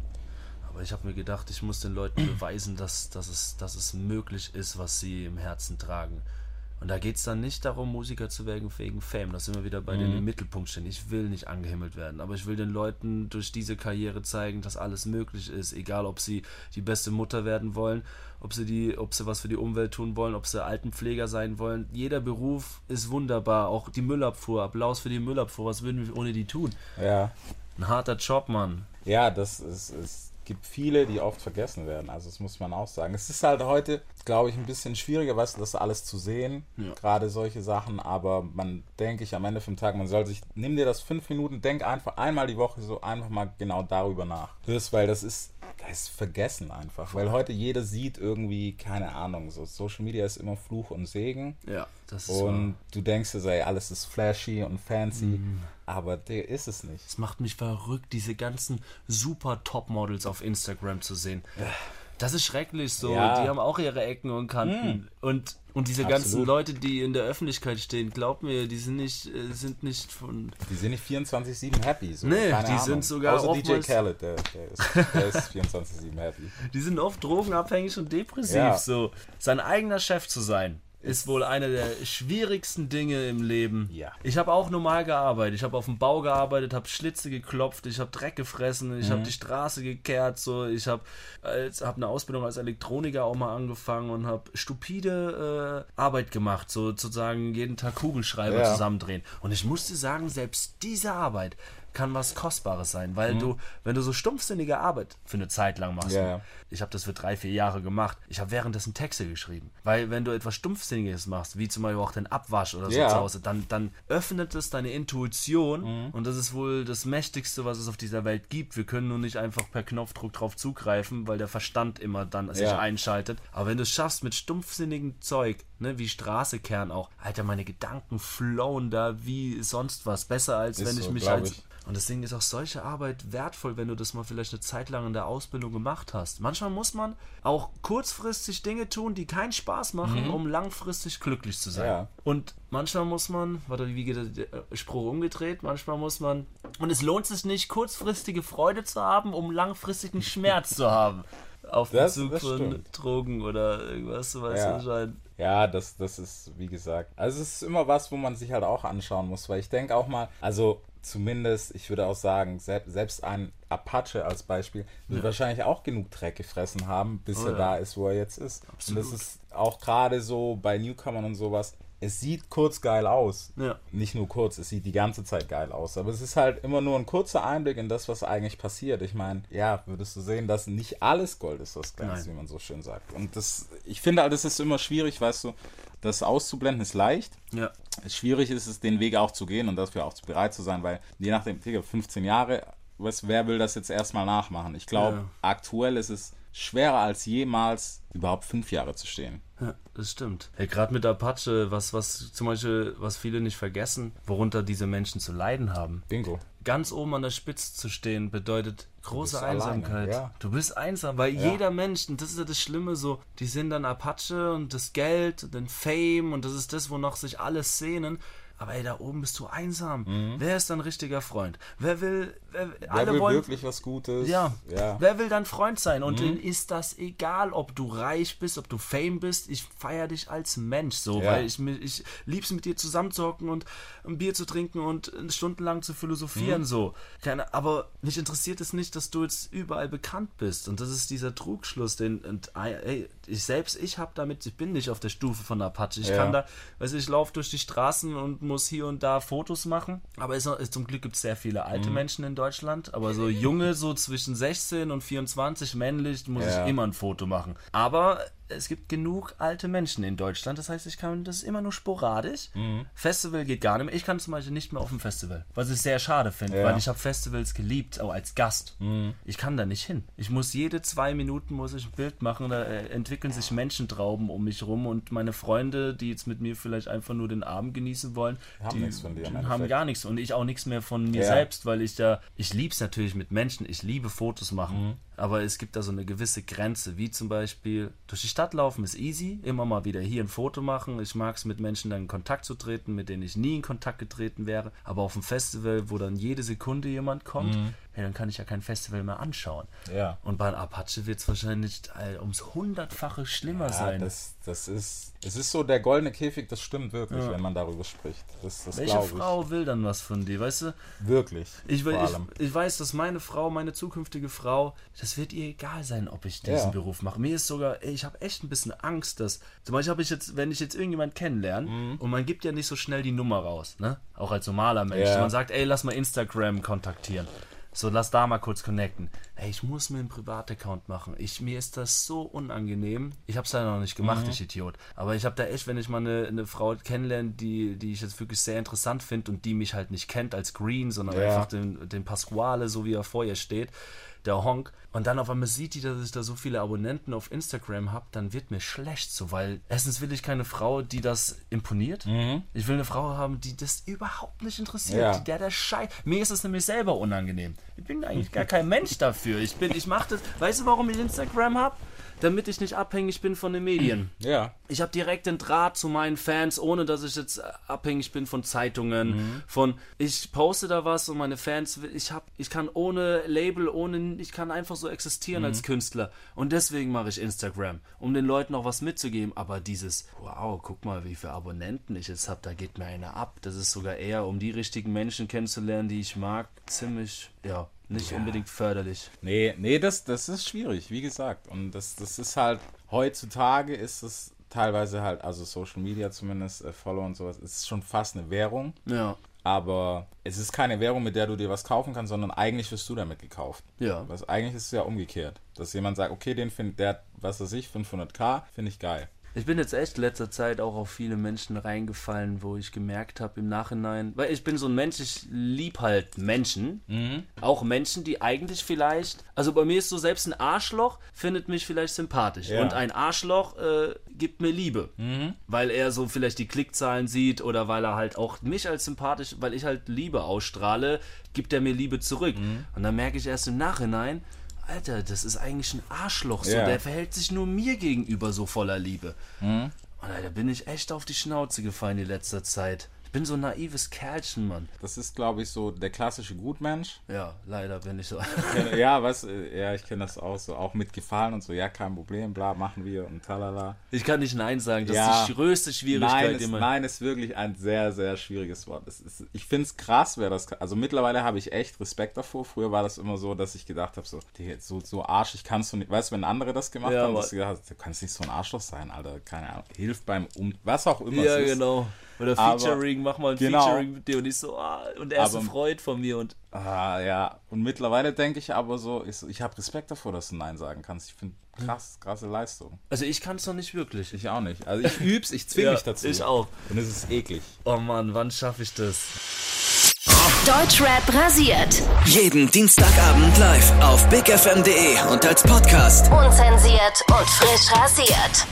Aber ich habe mir gedacht, ich muss den Leuten beweisen, dass, dass, es, dass es möglich ist, was sie im Herzen tragen. Und da geht es dann nicht darum, Musiker zu werden wegen Fame. Das sind wir wieder bei denen im Mittelpunkt stehen. Ich will nicht angehimmelt werden, aber ich will den Leuten durch diese Karriere zeigen, dass alles möglich ist. Egal, ob sie die beste Mutter werden wollen, ob sie, die, ob sie was für die Umwelt tun wollen, ob sie Altenpfleger sein wollen. Jeder Beruf ist wunderbar. Auch die Müllabfuhr. Applaus für die Müllabfuhr. Was würden wir ohne die tun? Ja. Ein harter Job, Mann. Ja, das ist, es gibt viele, die oft vergessen werden. Also das muss man auch sagen. Es ist halt heute, glaube ich, ein bisschen schwieriger, weißt du, das alles zu sehen. Ja. Gerade solche Sachen. Aber man denke ich am Ende vom Tag, man soll sich, nimm dir das fünf Minuten, denk einfach einmal die Woche so einfach mal genau darüber nach. Das, weil das ist, das ist vergessen einfach. Weil heute jeder sieht irgendwie, keine Ahnung, so Social Media ist immer Fluch und Segen. Ja, das ist Und wahr. du denkst dir so, ey, alles ist flashy und fancy. Aber der ist es nicht. Es macht mich verrückt, diese ganzen super Topmodels auf Instagram zu sehen. Das ist schrecklich so. Ja. Die haben auch ihre Ecken und Kanten. Und, und diese ganzen Absolut. Leute, die in der Öffentlichkeit stehen, glaub mir, die sind nicht, äh, sind nicht von. Die sind nicht 24-7 happy. So. Nee, Keine die Ahnung. sind sogar Außer DJ Khaled, der, der ist, ist 24-7 happy. Die sind oft drogenabhängig und depressiv. Ja. So. Sein eigener Chef zu sein. Ist wohl eine der schwierigsten Dinge im Leben. Ja. Ich habe auch normal gearbeitet. Ich habe auf dem Bau gearbeitet, habe Schlitze geklopft, ich habe Dreck gefressen, ich Mhm. habe die Straße gekehrt. So. Ich habe hab eine Ausbildung als Elektroniker auch mal angefangen und habe stupide äh, Arbeit gemacht. So sozusagen jeden Tag Kugelschreiber Ja. zusammendrehen. Und ich musste sagen, selbst diese Arbeit kann was Kostbares sein, weil du, wenn du so stumpfsinnige Arbeit für eine Zeit lang machst, Mhm. Ja, ja. ich habe das für drei, vier Jahre gemacht. Ich habe währenddessen Texte geschrieben. Weil wenn du etwas Stumpfsinniges machst, wie zum Beispiel auch den Abwasch oder so Ja. zu Hause, dann, dann öffnet es deine Intuition Mhm. und das ist wohl das Mächtigste, was es auf dieser Welt gibt. Wir können nur nicht einfach per Knopfdruck drauf zugreifen, weil der Verstand immer dann sich Ja. einschaltet. Aber wenn du es schaffst mit stumpfsinnigem Zeug, ne, wie Straßekern auch, Alter, meine Gedanken flowen da wie sonst was. Besser als Ist wenn ich so, mich als ich. Und deswegen ist auch solche Arbeit wertvoll, wenn du das mal vielleicht eine Zeit lang in der Ausbildung gemacht hast. Manchmal muss man auch kurzfristig Dinge tun, die keinen Spaß machen, um langfristig glücklich zu sein. Mhm. Ja. Und manchmal muss man, warte, wie geht der der Spruch umgedreht? Manchmal muss man, und es lohnt sich nicht, kurzfristige Freude zu haben, um langfristigen Schmerz zu haben. Auf Das- Bezug das von. Drogen oder irgendwas, du weißt Ja. anscheinend. Ja, das, das ist, wie gesagt, also es ist immer was, wo man sich halt auch anschauen muss, weil ich denke auch mal, also zumindest, ich würde auch sagen, selbst, ein Apache als Beispiel wird wahrscheinlich auch genug Dreck gefressen haben, bis Oh er ja. da ist, wo er jetzt ist. Absolut. Und das ist auch gerade so bei Newcomern und sowas, es sieht kurz geil aus. Ja. Nicht nur kurz, es sieht die ganze Zeit geil aus. Aber es ist halt immer nur ein kurzer Einblick in das, was eigentlich passiert. Ich meine, ja, würdest du sehen, dass nicht alles Gold ist, was glänzt, wie man so schön sagt. Und das, ich finde halt, es ist immer schwierig, weißt du, das auszublenden ist leicht. Ja. Schwierig ist es, den Weg auch zu gehen und dafür auch bereit zu sein, weil je nachdem, Digga, 15 Jahre, was, wer will das jetzt erstmal nachmachen? Ich glaube, Ja. aktuell ist es schwerer als jemals, überhaupt fünf Jahre zu stehen. Ja, das stimmt. Ja, Gerade mit Apache, was, was zum Beispiel, was viele nicht vergessen, worunter diese Menschen zu leiden haben. Bingo. Ganz oben an der Spitze zu stehen, bedeutet große bist alleine, Einsamkeit. ja. Du bist einsam, weil Ja. jeder Mensch, und das ist ja das Schlimme, so, die sind dann Apache und das Geld und den Fame und das ist das, wonach sich alle sehnen. Aber ey, da oben bist du einsam. Wer ist dein richtiger Freund? Wer will, wer, Mhm. Wer alle will wollen, wirklich was Gutes? ja. ja. Wer will dein Freund sein? Und Mhm. denen ist das egal, ob du reich bist, ob du Fame bist. Ich feiere dich als Mensch so, Ja. weil ich, ich lieb's mit dir zusammenzocken und ein Bier zu trinken und stundenlang zu philosophieren Mhm. so. Keine, aber mich interessiert es nicht, dass du jetzt überall bekannt bist. Und das ist dieser Trugschluss, den und, ah, ey, ich selbst, ich habe damit, ich bin nicht auf der Stufe von Apache. Ich Ja. kann da, weiß ich, laufe durch die Straßen und muss hier und da Fotos machen. Aber es, es, zum Glück gibt es sehr viele alte Mhm. Menschen in Deutschland. Aber so junge, so zwischen 16 und 24, männlich, muss Ja. ich immer ein Foto machen. Aber es gibt genug alte Menschen in Deutschland. Das heißt, ich kann das immer nur sporadisch. Mhm. Festival geht gar nicht mehr. Ich kann zum Beispiel nicht mehr auf dem Festival, was ich sehr schade finde, Ja. weil ich habe Festivals geliebt, auch als Gast. Ich kann da nicht hin. Ich muss jede zwei Minuten muss ich ein Bild machen. Da äh, entwickeln sich Menschentrauben um mich rum und meine Freunde, die jetzt mit mir vielleicht einfach nur den Abend genießen wollen, Haben die nichts von dir haben Endeffekt. gar nichts und ich auch nichts mehr von mir Ja. selbst, weil ich da, ich liebe es natürlich mit Menschen, ich liebe Fotos machen, Mhm. aber es gibt da so eine gewisse Grenze, wie zum Beispiel durch die Stadt laufen ist easy, immer mal wieder hier ein Foto machen, ich mag es mit Menschen dann in Kontakt zu treten, mit denen ich nie in Kontakt getreten wäre, aber auf dem Festival, wo dann jede Sekunde jemand kommt, Mhm. Hey, dann kann ich ja kein Festival mehr anschauen. Ja. Und bei Apache wird es wahrscheinlich ums hundertfache schlimmer Ja, sein. das, das ist, es ist so der goldene Käfig, das stimmt wirklich, wenn man darüber spricht. Das, das Welche. Frau will dann was von dir, weißt du? Wirklich. Ich, will, ich, ich weiß, dass meine Frau, meine zukünftige Frau, das wird ihr egal sein, ob ich diesen Ja. Beruf mache. Mir ist sogar, ich habe echt ein bisschen Angst, dass, zum Beispiel habe ich jetzt, wenn ich jetzt irgendjemand kennenlerne Mhm. und man gibt ja nicht so schnell die Nummer raus, ne? Auch als normaler Mensch. Ja. Man sagt, ey, lass mal Instagram kontaktieren. So, lass da mal kurz connecten. Ey, ich muss mir einen Privataccount machen. Ich, mir ist das so unangenehm. Ich habe es leider noch nicht gemacht, ich Idiot. Aber ich habe da echt, wenn ich mal eine, eine Frau kennenlerne, die, die ich jetzt wirklich sehr interessant finde und die mich halt nicht kennt als Green, sondern Ja. einfach den, den Pasquale, so wie er vor ihr steht, der Honk. Und dann auf einmal sieht die, dass ich da so viele Abonnenten auf Instagram habe, dann wird mir schlecht so, weil erstens will ich keine Frau, die das imponiert. Ich will eine Frau haben, die das überhaupt nicht interessiert, Ja. die der der Scheiß. Mir ist es nämlich selber unangenehm. Ich bin eigentlich gar kein Mensch dafür. Ich bin, ich mache das. Weißt du, warum ich Instagram habe? Damit ich nicht abhängig bin von den Medien. Ja. Ich habe direkt den Draht zu meinen Fans, ohne dass ich jetzt äh, abhängig bin von Zeitungen, Mhm. von ich poste da was und meine Fans, ich hab, ich kann ohne Label, ohne, ich kann einfach so existieren Mhm. als Künstler und deswegen mache ich Instagram, um den Leuten auch was mitzugeben. Aber dieses, wow, guck mal, wie viele Abonnenten ich jetzt habe, da geht mir einer ab. Das ist sogar eher, um die richtigen Menschen kennenzulernen, die ich mag, ziemlich, ja, nicht unbedingt förderlich. Nee, nee, das, das ist schwierig, wie gesagt. Und das, das ist halt, heutzutage ist es teilweise halt, also Social Media zumindest, äh, Follow und sowas, ist schon fast eine Währung. Ja, Aber es ist keine Währung, mit der du dir was kaufen kannst, sondern eigentlich wirst du damit gekauft. ja. Was eigentlich ist es ja umgekehrt. Dass jemand sagt, okay, den findet der, was weiß ich, 500k, finde ich geil. Ich bin jetzt echt letzter Zeit auch auf viele Menschen reingefallen, wo ich gemerkt habe im Nachhinein, weil ich bin so ein Mensch, ich lieb halt Menschen. Auch Menschen, die eigentlich vielleicht, also bei mir ist so, selbst ein Arschloch findet mich vielleicht sympathisch. Ja. Und ein Arschloch äh, gibt mir Liebe. Weil er so vielleicht die Klickzahlen sieht oder weil er halt auch mich als sympathisch, weil ich halt Liebe ausstrahle, gibt er mir Liebe zurück. Und dann merke ich erst im Nachhinein, Alter, das ist eigentlich ein Arschloch. So, Ja. der verhält sich nur mir gegenüber so voller Liebe. Und da bin ich echt auf die Schnauze gefallen die letzte Zeit. Ich bin so ein naives Kerlchen, Mann. Das ist, glaube ich, so der klassische Gutmensch. Ja, leider bin ich so. ja, was, äh, ja, ich kenne das auch so, auch mit Gefallen und so, ja, kein Problem, bla, machen wir und talala. Ich kann nicht Nein sagen. Das Ja. ist die größte Schwierigkeit Nein ist, immer. nein ist wirklich ein sehr, sehr schwieriges Wort. Ist, ich finde es krass, wer das. Also mittlerweile habe ich echt Respekt davor. Früher war das immer so, dass ich gedacht habe, so, so, so arschig kannst du nicht. Weißt du, wenn andere das gemacht Ja, haben, dass du gedacht hast, du kannst nicht so ein Arschloch sein, Alter. Keine Ahnung. Hilft beim Um. Was auch immer Ja, genau. Oder Aber- Featuring, mach mal ein Genau. Featuring mit dir und ich so, ah, und er ist so Aber- freut von mir und Ah, ja. Und mittlerweile denke ich aber so, ich, ich habe Respekt davor, dass du Nein sagen kannst. Ich finde krass, krasse Leistung. also ich kann es noch nicht wirklich. Ich auch nicht. Also ich üb's, ich zwinge Ja, mich dazu. ich auch. Und es ist eklig. Oh Mann, wann schaffe ich das? Deutschrap rasiert. Jeden Dienstagabend live auf bigfm.de und als Podcast. Unzensiert und frisch rasiert.